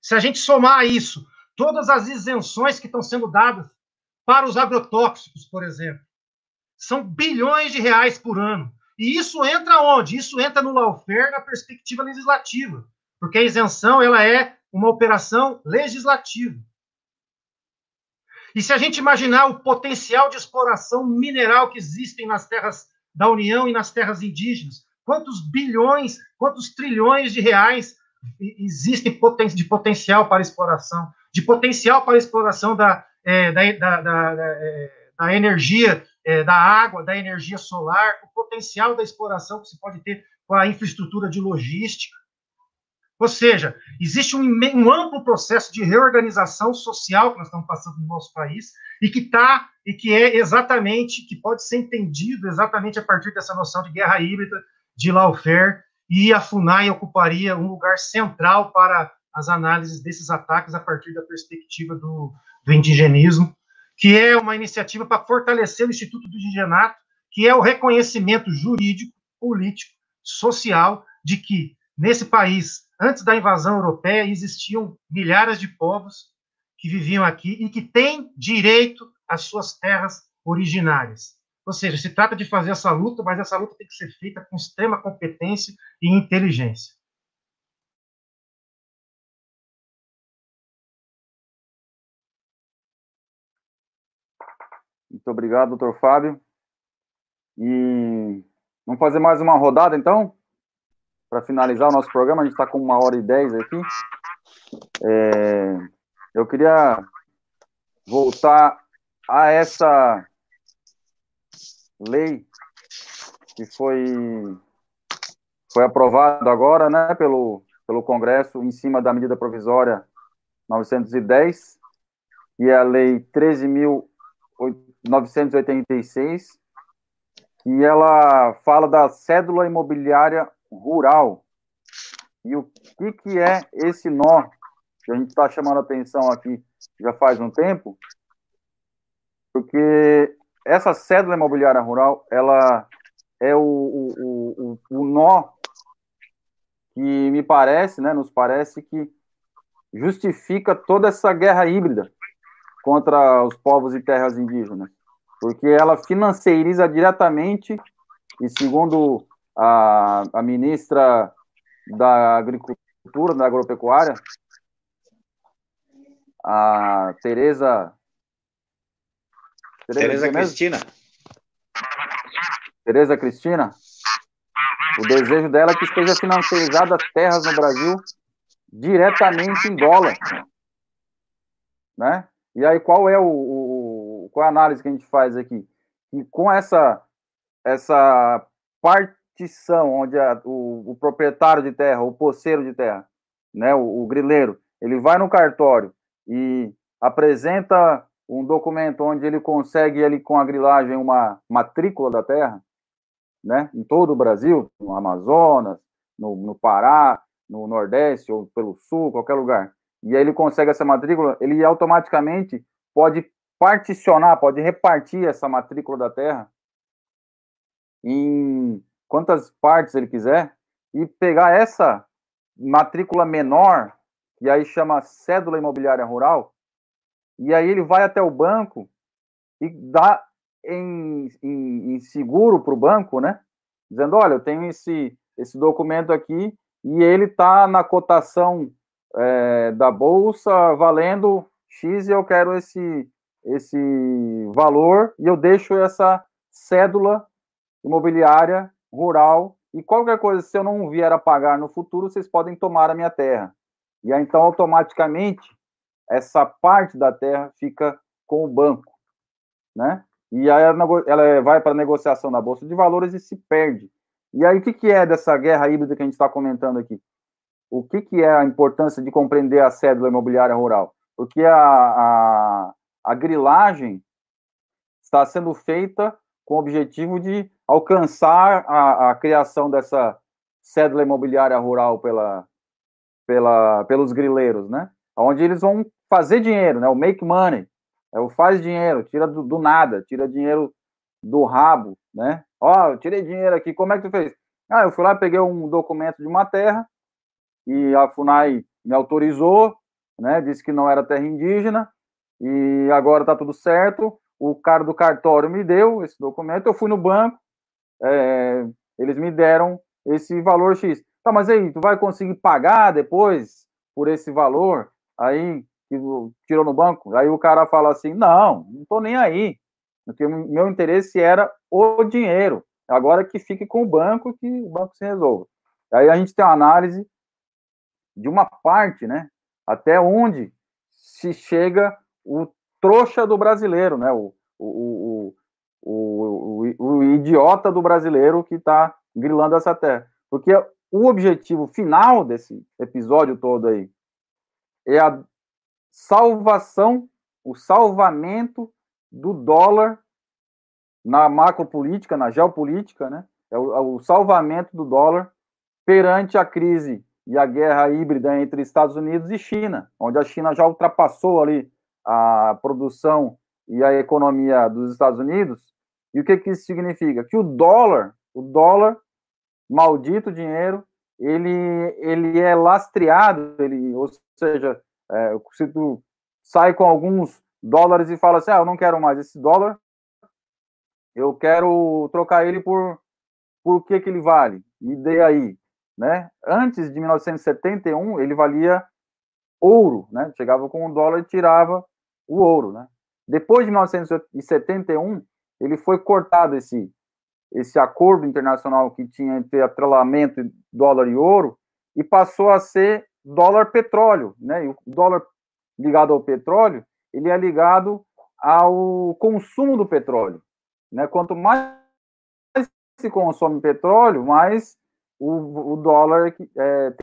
Se a gente somar isso todas as isenções que estão sendo dadas para os agrotóxicos, por exemplo, são bilhões de reais por ano. E isso entra onde? Isso entra no lawfare na perspectiva legislativa, porque a isenção ela é uma operação legislativa. E se a gente imaginar o potencial de exploração mineral que existem nas terras da União e nas terras indígenas, quantos bilhões, quantos trilhões de reais existem de potencial para exploração, de potencial para exploração da, é, da, da, da, da, energia, é, da água, da energia solar, o potencial da exploração que se pode ter com a infraestrutura de logística, ou seja, existe um, um, amplo processo de reorganização social que nós estamos passando no nosso país e que tá e que é exatamente que pode ser entendido exatamente a partir dessa noção de guerra híbrida, de lawfare e a Funai ocuparia um lugar central para as análises desses ataques a partir da perspectiva do, do indigenismo, que é uma iniciativa para fortalecer o Instituto do Indigenato, que é o reconhecimento jurídico, político, social de que nesse país antes da invasão europeia, existiam milhares de povos que viviam aqui e que têm direito às suas terras originárias. Ou seja, se trata de fazer essa luta, mas essa luta tem que ser feita com extrema competência e inteligência. Muito obrigado, doutor Fábio. E vamos fazer mais uma rodada, então? Para finalizar o nosso programa, a gente está com uma hora e dez aqui. É, eu queria voltar a essa lei que foi, foi aprovada agora né, pelo, pelo Congresso em cima da medida provisória 910, e a lei 13.986, e ela fala da cédula imobiliária rural. E o que, que é esse nó que a gente está chamando atenção aqui já faz um tempo? Porque essa cédula imobiliária rural, ela é o, o, o, o nó que me parece, né, nos parece que justifica toda essa guerra híbrida contra os povos e terras indígenas, porque ela financeiriza diretamente, e segundo a, a ministra da Agricultura, da Agropecuária, a Tereza Tereza Cristina. Tereza Cristina. O desejo dela é que esteja financiarizada as terras no Brasil diretamente em dólar. Né? E aí, qual é o, o, qual é a análise que a gente faz aqui? E com essa, essa partição, onde a, o, o, proprietário de terra, o poceiro de terra, né, o, o grileiro, ele vai no cartório e apresenta um documento onde ele consegue, ele, com a grilagem, uma matrícula da terra, né, em todo o Brasil, no Amazonas, no, no Pará, no Nordeste ou pelo Sul, qualquer lugar. E aí ele consegue essa matrícula, ele automaticamente pode particionar, pode repartir essa matrícula da terra em quantas partes ele quiser e pegar essa matrícula menor, que aí chama cédula imobiliária rural, e aí ele vai até o banco e dá em, em, em seguro para o banco, né? Dizendo, olha, eu tenho esse, esse documento aqui e ele está na cotação é, da bolsa valendo X e eu quero esse, esse valor e eu deixo essa cédula imobiliária rural e qualquer coisa, se eu não vier a pagar no futuro, vocês podem tomar a minha terra. E aí, então, automaticamente, essa parte da terra fica com o banco, né? E aí ela vai para a negociação na Bolsa de Valores e se perde. E aí, o que, que é dessa guerra híbrida que a gente está comentando aqui? O que, que é a importância de compreender a cédula imobiliária rural? Porque a, a, a grilagem está sendo feita com o objetivo de alcançar a, a criação dessa cédula imobiliária rural pela, pela, pelos grileiros, né? Onde eles vão fazer dinheiro, né? O make money, é o faz dinheiro, tira do, do nada, tira dinheiro do rabo, né? Ó, eu tirei dinheiro aqui, como é que tu fez? Ah, eu fui lá, peguei um documento de uma terra e a FUNAI me autorizou, né? Disse que não era terra indígena e agora tá tudo certo. O cara do cartório me deu esse documento, eu fui no banco, é, eles me deram esse valor X. Tá, mas aí, tu vai conseguir pagar depois por esse valor? Aí que tirou no banco. Aí o cara fala assim: não, não estou nem aí. Porque meu interesse era o dinheiro. Agora que fique com o banco, que o banco se resolva. Aí a gente tem uma análise de uma parte, né? Até onde se chega o trouxa do brasileiro, né? O, o, o, o, o idiota do brasileiro que está grilando essa terra. Porque o objetivo final desse episódio todo aí é a salvação, o salvamento do dólar na macropolítica, na geopolítica, né? É o, é o, salvamento do dólar perante a crise e a guerra híbrida entre Estados Unidos e China, onde a China já ultrapassou ali a produção e a economia dos Estados Unidos. E o que, que isso significa? Que o dólar, o dólar, maldito dinheiro, ele, ele é lastreado, ele, ou seja, é, se, tu, sai com alguns dólares e fala assim: ah, eu não quero mais esse dólar, eu quero trocar ele por, por o que, que ele vale, me dê aí. Né? Antes de 1971, ele valia ouro, né? chegava com um dólar e tirava o ouro. Né? Depois de 1971, ele foi cortado esse, esse acordo internacional que tinha entre atrelamento dólar e ouro e passou a ser dólar petróleo, né? E o dólar ligado ao petróleo, ele é ligado ao consumo do petróleo, né? Quanto mais se consome petróleo, mais o, o dólar é,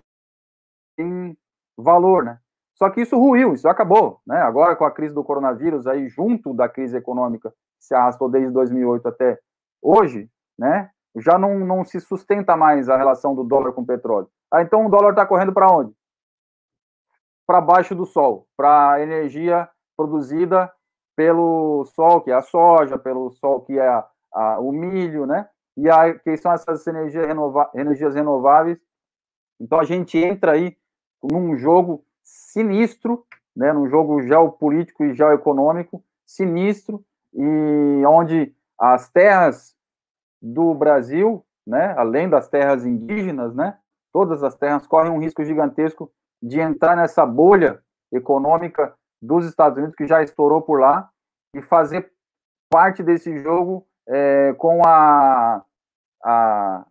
tem valor, né? Só que isso ruiu, isso acabou, né? Agora com a crise do coronavírus aí junto da crise econômica se arrastou desde 2008 até hoje, né? Já não, não se sustenta mais a relação do dólar com o petróleo. Ah, então o dólar está correndo para onde? Para baixo do sol, para energia produzida pelo sol, que é a soja, pelo sol, que é a, a, o milho, né? E a, que são essas energias, renova, energias renováveis. Então a gente entra aí num jogo sinistro, né? Num jogo geopolítico e geoeconômico sinistro, e onde as terras do Brasil, né? Além das terras indígenas, né? Todas as terras correm um risco gigantesco de entrar nessa bolha econômica dos Estados Unidos, que já estourou por lá, e fazer parte desse jogo é, com a, a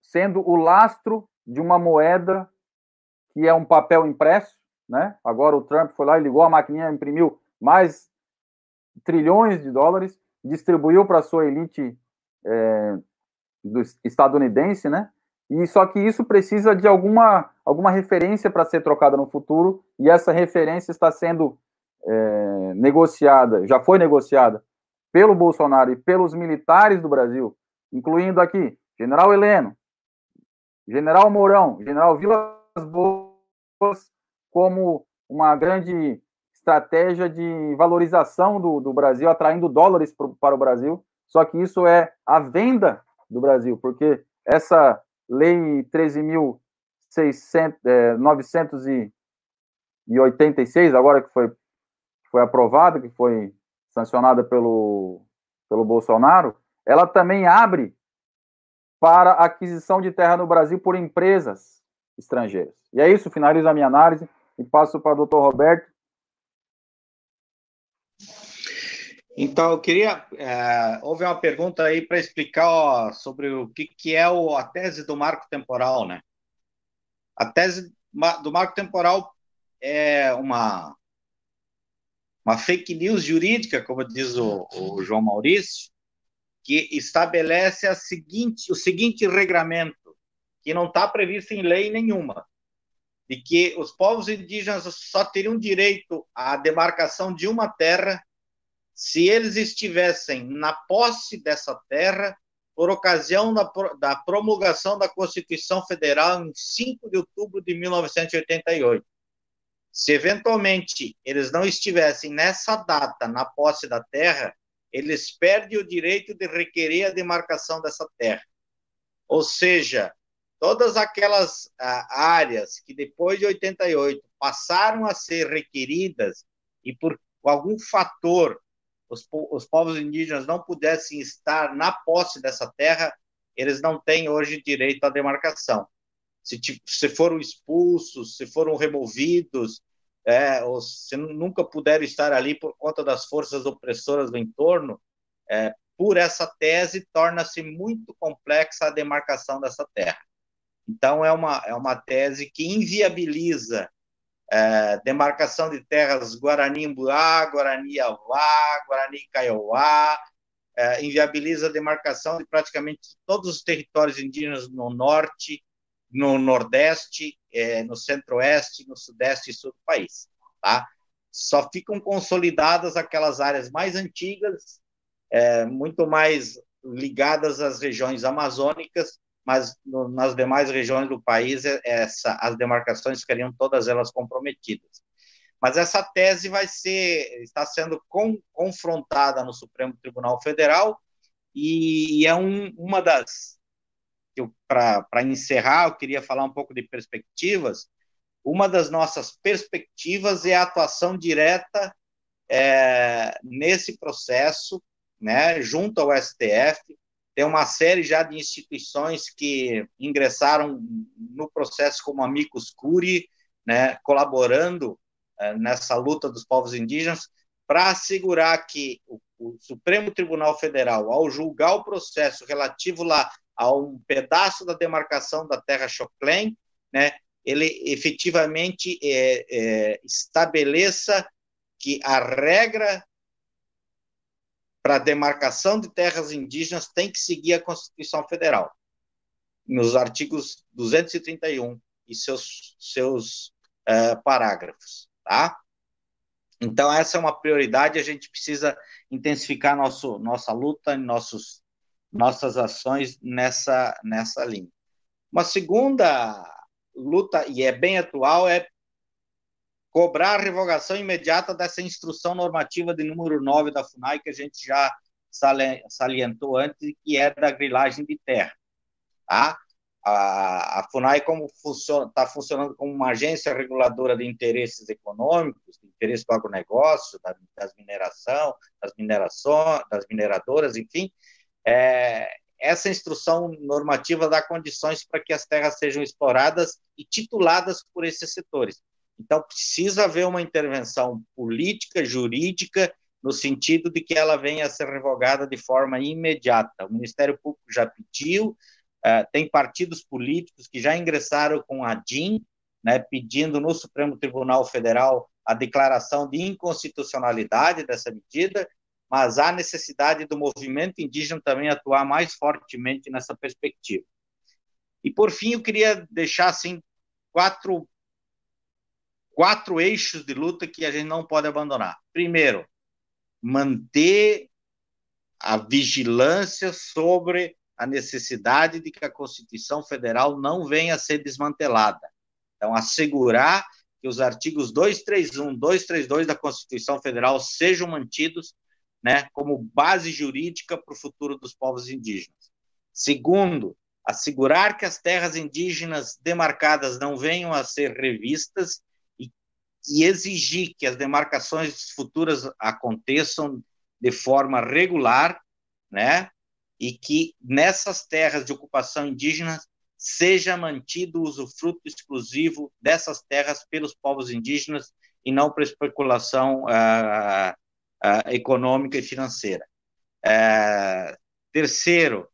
sendo o lastro de uma moeda que é um papel impresso, né? Agora o Trump foi lá e ligou a maquininha, imprimiu mais trilhões de dólares, distribuiu para a sua elite é, do estadunidense, né? E só que isso precisa de alguma, alguma referência para ser trocada no futuro, e essa referência está sendo é, negociada, já foi negociada pelo Bolsonaro e pelos militares do Brasil, incluindo aqui General Heleno, General Mourão, General Vilas Boas, como uma grande estratégia de valorização do, do Brasil, atraindo dólares pro, para o Brasil. Só que isso é a venda do Brasil, porque essa Lei 13.986, é, agora que foi, foi aprovada, que foi sancionada pelo, pelo Bolsonaro, ela também abre para aquisição de terra no Brasil por empresas estrangeiras. E é isso, finalizo a minha análise e passo para o doutor Roberto. Então, eu queria. É, houve uma pergunta aí para explicar ó, sobre o que, que é o, a tese do marco temporal, né? A tese do marco temporal é uma, uma fake news jurídica, como diz o, o João Maurício, que estabelece a seguinte, o seguinte regramento, que não está previsto em lei nenhuma, de que os povos indígenas só teriam direito à demarcação de uma terra se eles estivessem na posse dessa terra por ocasião da, da promulgação da Constituição Federal em 5 de outubro de 1988. Se eventualmente eles não estivessem nessa data na posse da terra, eles perdem o direito de requerer a demarcação dessa terra. Ou seja, todas aquelas ah, áreas que depois de 88 passaram a ser requeridas e por algum fator os, os povos indígenas não pudessem estar na posse dessa terra, eles não têm hoje direito à demarcação. Se, se foram expulsos, se foram removidos, é, ou se nunca puderam estar ali por conta das forças opressoras do entorno, é, por essa tese torna-se muito complexa a demarcação dessa terra. Então, é uma, é uma tese que inviabiliza é, demarcação de terras Guarani-Imbuá, Guarani-Avá, Guarani-Kaiowá, é, inviabiliza a demarcação de praticamente todos os territórios indígenas no norte, no nordeste, é, no centro-oeste, no sudeste e sul do país. Tá? Só ficam consolidadas aquelas áreas mais antigas, é, muito mais ligadas às regiões amazônicas, mas no, nas demais regiões do país é, essa, as demarcações ficariam todas elas comprometidas. Mas essa tese vai ser está sendo com, confrontada no Supremo Tribunal Federal e, e é um, uma das para encerrar, eu queria falar um pouco de perspectivas. uma das nossas perspectivas é a atuação direta é, nesse processo, né, junto ao STF. Tem uma série já de instituições que ingressaram no processo como amigos curi, né, colaborando é, nessa luta dos povos indígenas, para assegurar que o, o, Supremo Tribunal Federal, ao julgar o processo relativo lá a um pedaço da demarcação da terra Choclen, né, ele efetivamente é, é, estabeleça que a regra para demarcação de terras indígenas tem que seguir a Constituição Federal, nos artigos 231 e seus, seus uh, parágrafos, tá? Então, essa é uma prioridade, a gente precisa intensificar nosso, nossa luta, nossos, nossas ações nessa, nessa linha. Uma segunda luta, e é bem atual, é cobrar a revogação imediata dessa instrução normativa de número 9 da FUNAI, que a gente já salientou antes, que é da grilagem de terra. Tá? A, a FUNAI como funciona, está funcionando como uma agência reguladora de interesses econômicos, de interesse do agronegócio, da, das mineração, das minerações, das mineradoras, enfim, é, essa instrução normativa dá condições para que as terras sejam exploradas e tituladas por esses setores. Então, precisa haver uma intervenção política, jurídica, no sentido de que ela venha a ser revogada de forma imediata. O Ministério Público já pediu, uh, tem partidos políticos que já ingressaram com a DIN, né, pedindo no Supremo Tribunal Federal a declaração de inconstitucionalidade dessa medida, mas há necessidade do movimento indígena também atuar mais fortemente nessa perspectiva. E, por fim, eu queria deixar assim, quatro quatro eixos de luta que a gente não pode abandonar. Primeiro, manter a vigilância sobre a necessidade de que a Constituição Federal não venha a ser desmantelada. Então, assegurar que os artigos 231, 232 da Constituição Federal sejam mantidos né, como base jurídica para o futuro dos povos indígenas. Segundo, assegurar que as terras indígenas demarcadas não venham a ser revistas e exigir que as demarcações futuras aconteçam de forma regular, né? E que nessas terras de ocupação indígena seja mantido o usufruto exclusivo dessas terras pelos povos indígenas e não para especulação uh, uh, econômica e financeira. Uh, terceiro,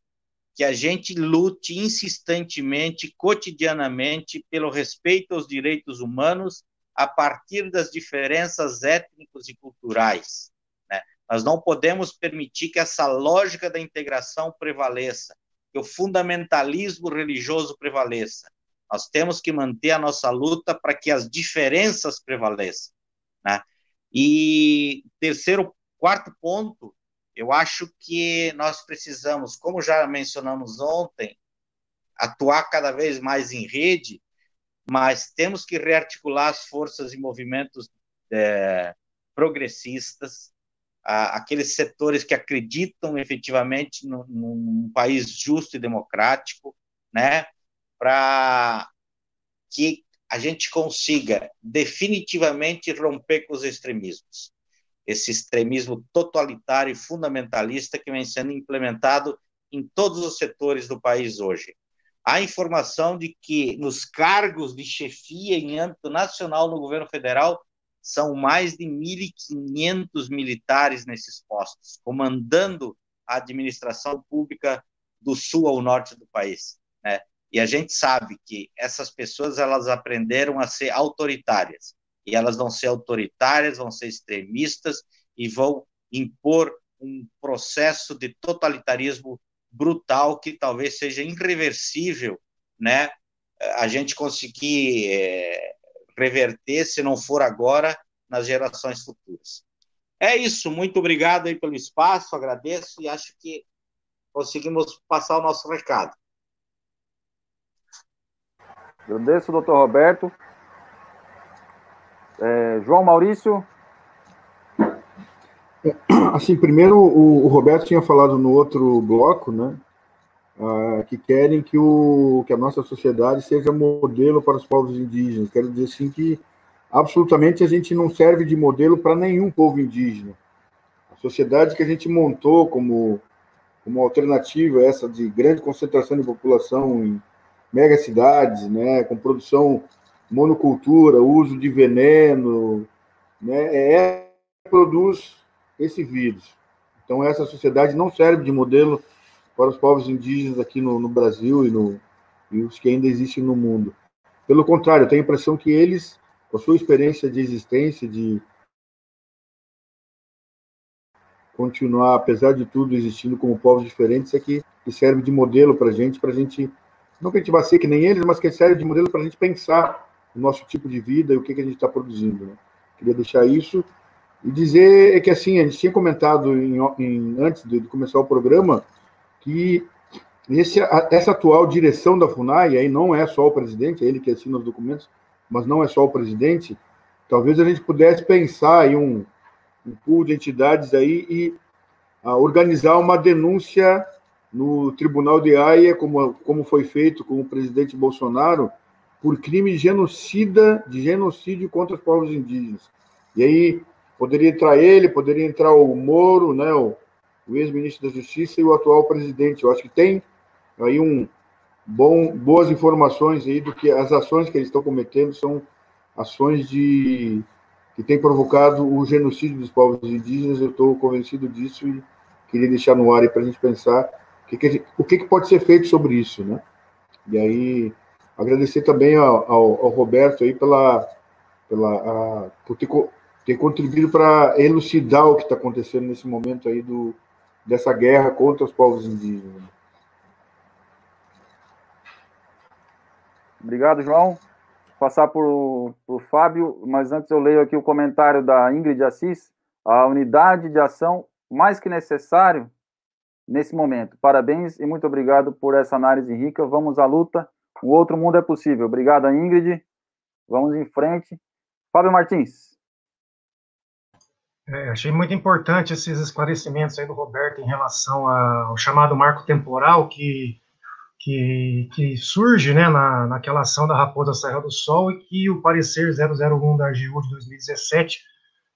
que a gente lute insistentemente, cotidianamente, pelo respeito aos direitos humanos a partir das diferenças étnicas e culturais. Né? Nós não podemos permitir que essa lógica da integração prevaleça, que o fundamentalismo religioso prevaleça. Nós temos que manter a nossa luta para que as diferenças prevaleçam. Né? E terceiro, quarto ponto, eu acho que nós precisamos, como já mencionamos ontem, atuar cada vez mais em rede mas temos que rearticular as forças e movimentos é, progressistas, a, aqueles setores que acreditam efetivamente num país justo e democrático, né, para que a gente consiga definitivamente romper com os extremismos. Esse extremismo totalitário e fundamentalista que vem sendo implementado em todos os setores do país hoje a informação de que nos cargos de chefia em âmbito nacional no governo federal são mais de 1.500 militares nesses postos, comandando a administração pública do sul ao norte do país. Né? E a gente sabe que essas pessoas elas aprenderam a ser autoritárias e elas vão ser autoritárias, vão ser extremistas e vão impor um processo de totalitarismo brutal que talvez seja irreversível, né? A gente conseguir é, reverter, se não for agora, nas gerações futuras. É isso, muito obrigado aí pelo espaço, agradeço e acho que conseguimos passar o nosso recado. Agradeço, doutor Roberto. É, João Maurício. Assim, primeiro, o, o, Roberto tinha falado no outro bloco, né? uh, que querem que, o, que a nossa sociedade seja modelo para os povos indígenas. Quero dizer assim que absolutamente a gente não serve de modelo para nenhum povo indígena. A sociedade que a gente montou como, como alternativa essa de grande concentração de população em megacidades, né, com produção monocultura, uso de veneno, né, é produz esse vírus. Então essa sociedade não serve de modelo para os povos indígenas aqui no, no Brasil e, no, e os que ainda existem no mundo. Pelo contrário, eu tenho a impressão que eles com a sua experiência de existência, de continuar, apesar de tudo, existindo como povos diferentes, é que, que serve de modelo para a gente, para a gente, não que a gente vá ser que nem eles, mas que serve de modelo para a gente pensar o nosso tipo de vida e o que, que a gente está produzindo. Né? Queria deixar isso e dizer que, assim, a gente tinha comentado em, em, antes de, de começar o programa que esse, essa atual direção da FUNAI, aí não é só o presidente, é ele que assina os documentos, mas não é só o presidente, talvez a gente pudesse pensar em um, um pool de entidades aí e uh, organizar uma denúncia no Tribunal de Haia, como, como foi feito com o presidente Bolsonaro, por crime genocida, de genocídio contra os povos indígenas. E aí poderia entrar ele, poderia entrar o Moro, né, o, o ex-ministro da Justiça e o atual presidente. Eu acho que tem aí um, bom, boas informações aí do que as ações que eles estão cometendo são ações de que têm provocado o genocídio dos povos indígenas. Eu estou convencido disso e queria deixar no ar para a gente pensar o, que, que, o que, que, pode ser feito sobre isso, né? E aí agradecer também ao, ao, ao Roberto aí pela, pela a, por ter, ter contribuído para elucidar o que está acontecendo nesse momento aí do dessa guerra contra os povos indígenas. Obrigado, João. Passar para o Fábio, mas antes eu leio aqui o comentário da Ingrid Assis. A unidade de ação mais que necessário nesse momento. Parabéns e muito obrigado por essa análise rica. Vamos à luta. O outro mundo é possível. Obrigado, Ingrid. Vamos em frente. Fábio Martins. É, achei muito importante esses esclarecimentos aí do Roberto em relação ao chamado marco temporal que que, que surge né, na, naquela ação da Raposa Serra do Sol e que o parecer 001 da AGU de 2017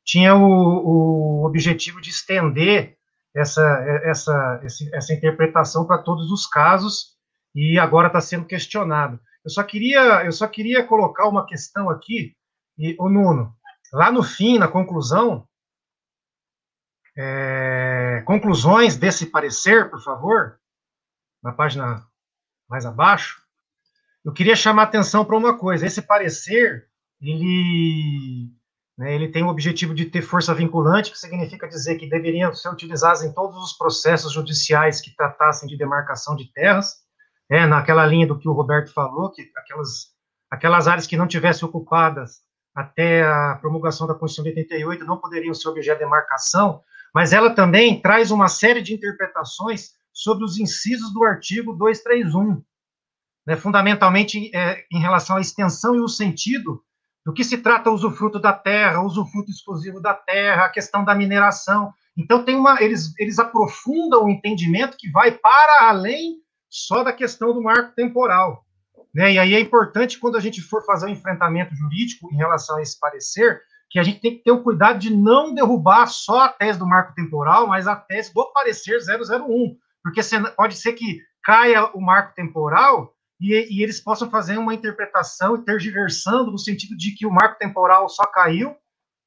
tinha o, o objetivo de estender essa, essa, essa interpretação para todos os casos e agora está sendo questionado. Eu só queria eu só queria colocar uma questão aqui, e, o Nuno, lá no fim, na conclusão, é, conclusões desse parecer, por favor, na página mais abaixo, eu queria chamar atenção para uma coisa. Esse parecer, ele, né, ele tem o objetivo de ter força vinculante, que significa dizer que deveriam ser utilizados em todos os processos judiciais que tratassem de demarcação de terras, né, naquela linha do que o Roberto falou, que aquelas, aquelas áreas que não tivessem ocupadas até a promulgação da Constituição de 88 não poderiam ser objeto de demarcação, mas ela também traz uma série de interpretações sobre os incisos do artigo 231, né, fundamentalmente é, em relação à extensão e o sentido do que se trata o usufruto da terra, o usufruto exclusivo da terra, a questão da mineração. Então, tem uma, eles, eles aprofundam o entendimento que vai para além só da questão do marco temporal. Né? E aí é importante, quando a gente for fazer um enfrentamento jurídico em relação a esse parecer, que a gente tem que ter o cuidado de não derrubar só a tese do marco temporal, mas a tese do parecer 001, porque pode ser que caia o marco temporal e, e, eles possam fazer uma interpretação e tergiversando no sentido de que o marco temporal só caiu,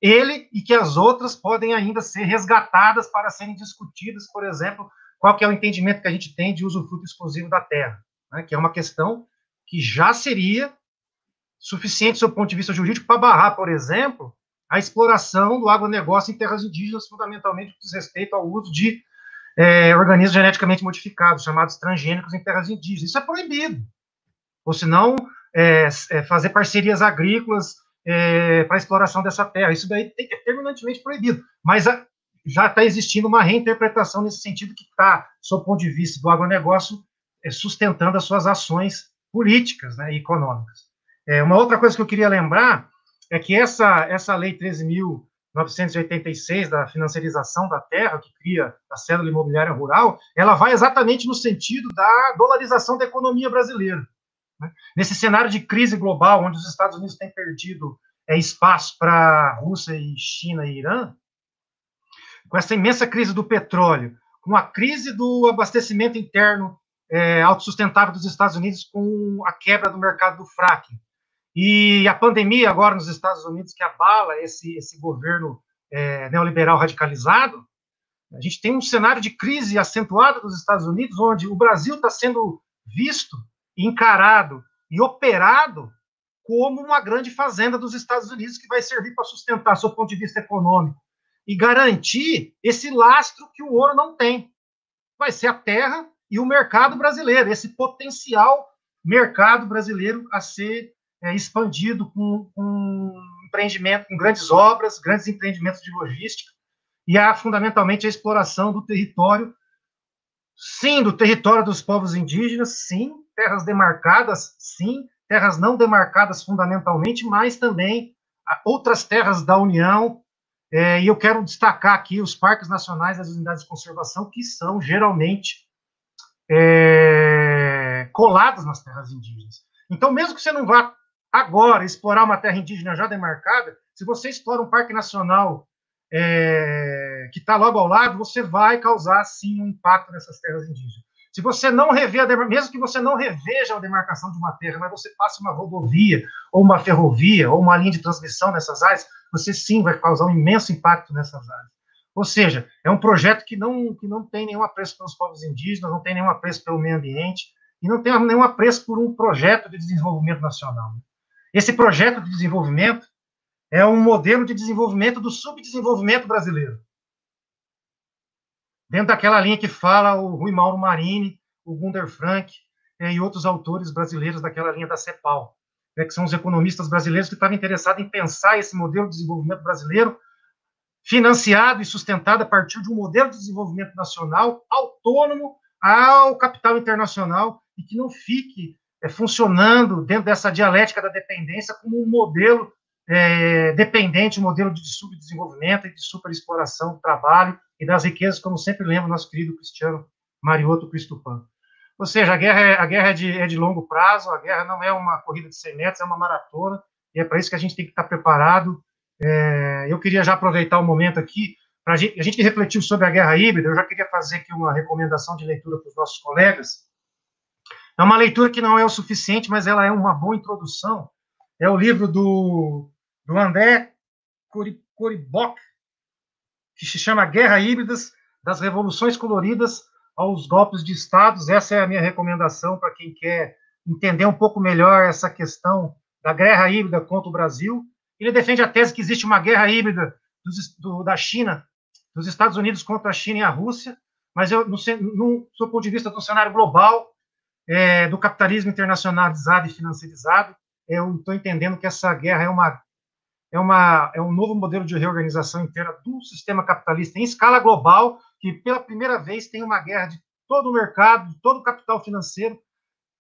ele e que as outras podem ainda ser resgatadas para serem discutidas, por exemplo, qual que é o entendimento que a gente tem de usufruto exclusivo da terra, né, que é uma questão que já seria suficiente, do ponto de vista jurídico, para barrar, por exemplo, a exploração do agronegócio em terras indígenas, fundamentalmente com respeito ao uso de é, organismos geneticamente modificados, chamados transgênicos em terras indígenas. Isso é proibido. Ou se não, é, é, fazer parcerias agrícolas é, para exploração dessa terra. Isso daí é terminantemente proibido. Mas a, já está existindo uma reinterpretação nesse sentido que está, sob o ponto de vista do agronegócio, é, sustentando as suas ações políticas né, e econômicas. É, uma outra coisa que eu queria lembrar é que essa, essa lei 13.000 986 da financiarização da terra, que cria a cédula imobiliária rural, ela vai exatamente no sentido da dolarização da economia brasileira. Né? Nesse cenário de crise global, onde os Estados Unidos têm perdido é, espaço para Rússia e China e Irã, com essa imensa crise do petróleo, com a crise do abastecimento interno é, autossustentável dos Estados Unidos, com a quebra do mercado do fracking, e a pandemia agora nos Estados Unidos, que abala esse, esse governo é, neoliberal radicalizado, a gente tem um cenário de crise acentuada dos Estados Unidos, onde o Brasil está sendo visto, encarado e operado como uma grande fazenda dos Estados Unidos que vai servir para sustentar, seu ponto de vista econômico, e garantir esse lastro que o ouro não tem. Vai ser a terra e o mercado brasileiro, esse potencial mercado brasileiro a ser é, expandido com, com empreendimento, com grandes obras, grandes empreendimentos de logística, e há fundamentalmente a exploração do território, sim, do território dos povos indígenas, sim, terras demarcadas, sim, terras não demarcadas fundamentalmente, mas também outras terras da União, é, e eu quero destacar aqui os parques nacionais as unidades de conservação, que são geralmente é, colados nas terras indígenas. Então, mesmo que você não vá Agora, explorar uma terra indígena já demarcada, se você explora um parque nacional é, que está logo ao lado, você vai causar, sim, um impacto nessas terras indígenas. Se você não rever, mesmo que você não reveja a demarcação de uma terra, mas você passe uma rodovia, ou uma ferrovia, ou uma linha de transmissão nessas áreas, você sim vai causar um imenso impacto nessas áreas. Ou seja, é um projeto que não, que não tem nenhum apreço pelos povos indígenas, não tem nenhum apreço pelo meio ambiente, e não tem nenhum apreço por um projeto de desenvolvimento nacional. Esse projeto de desenvolvimento é um modelo de desenvolvimento do subdesenvolvimento brasileiro. Dentro daquela linha que fala o Rui Mauro Marini, o Gunder Frank é, e outros autores brasileiros daquela linha da CEPAL, né, que são os economistas brasileiros que estavam interessados em pensar esse modelo de desenvolvimento brasileiro financiado e sustentado a partir de um modelo de desenvolvimento nacional autônomo ao capital internacional e que não fique funcionando dentro dessa dialética da dependência como um modelo é, dependente, um modelo de subdesenvolvimento e de superexploração do trabalho e das riquezas, como sempre lembra nosso querido Cristiano Mariotto Cristupan. Ou seja, a guerra, é, a guerra é, de, é de longo prazo, a guerra não é uma corrida de 100 metros, é uma maratona, e é para isso que a gente tem que estar preparado. É, eu queria já aproveitar o momento aqui, para a gente, refletiu sobre a guerra híbrida, eu já queria fazer aqui uma recomendação de leitura para os nossos colegas, é uma leitura que não é o suficiente, mas ela é uma boa introdução. É o livro do, do André Coribok, que se chama Guerra Híbridas, das Revoluções Coloridas aos Golpes de Estados. Essa é a minha recomendação para quem quer entender um pouco melhor essa questão da guerra híbrida contra o Brasil. Ele defende a tese que existe uma guerra híbrida dos, do, da China, dos Estados Unidos contra a China e a Rússia, mas eu, no, no, do ponto de vista do cenário global, é, do capitalismo internacionalizado e financiarizado, eu estou entendendo que essa guerra é uma é, uma, é um novo modelo de reorganização inteira do sistema capitalista em escala global, que pela primeira vez tem uma guerra de todo o mercado, de todo o capital financeiro,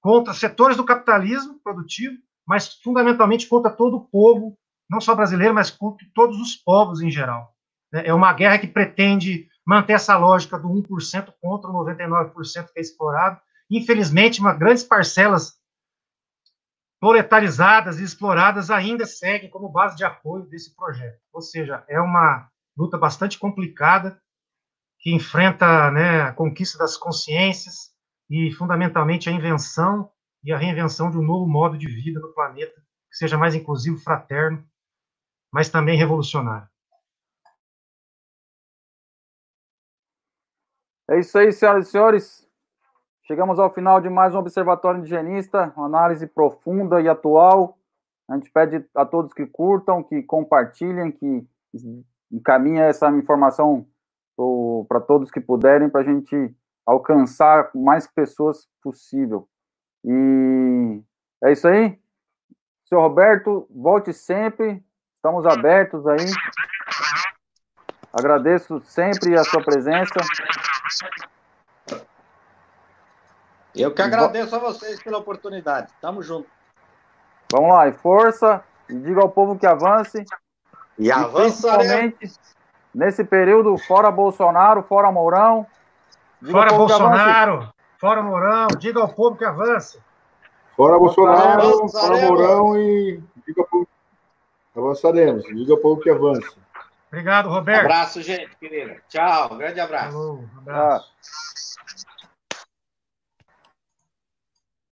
contra setores do capitalismo produtivo, mas fundamentalmente contra todo o povo, não só brasileiro, mas contra todos os povos em geral. É uma guerra que pretende manter essa lógica do 1% contra o 99% que é explorado, Infelizmente, uma grandes parcelas proletarizadas e exploradas ainda seguem como base de apoio desse projeto. Ou seja, é uma luta bastante complicada que enfrenta né, a conquista das consciências e, fundamentalmente, a invenção e a reinvenção de um novo modo de vida no planeta que seja mais inclusivo, fraterno, mas também revolucionário. É isso aí, senhoras e senhores. Chegamos ao final de mais um Observatório Indigenista, uma análise profunda e atual. A gente pede a todos que curtam, que compartilhem, que encaminhem essa informação para todos que puderem, para a gente alcançar mais pessoas possível. E é isso aí. Senhor Roberto, volte sempre. Estamos abertos aí. Agradeço sempre a sua presença. Eu que agradeço a vocês pela oportunidade. Tamo junto. Vamos lá, e força, e diga ao povo que avance. E avançaremos. Nesse período, fora Bolsonaro, fora Mourão. Fora Bolsonaro, fora Mourão, diga ao povo que avança. Fora Bolsonaro, fora Mourão e diga ao povo. Avançaremos, diga ao povo que avança. Obrigado, Roberto. abraço, gente, querida. Tchau, grande abraço. Falou, um abraço. Ah.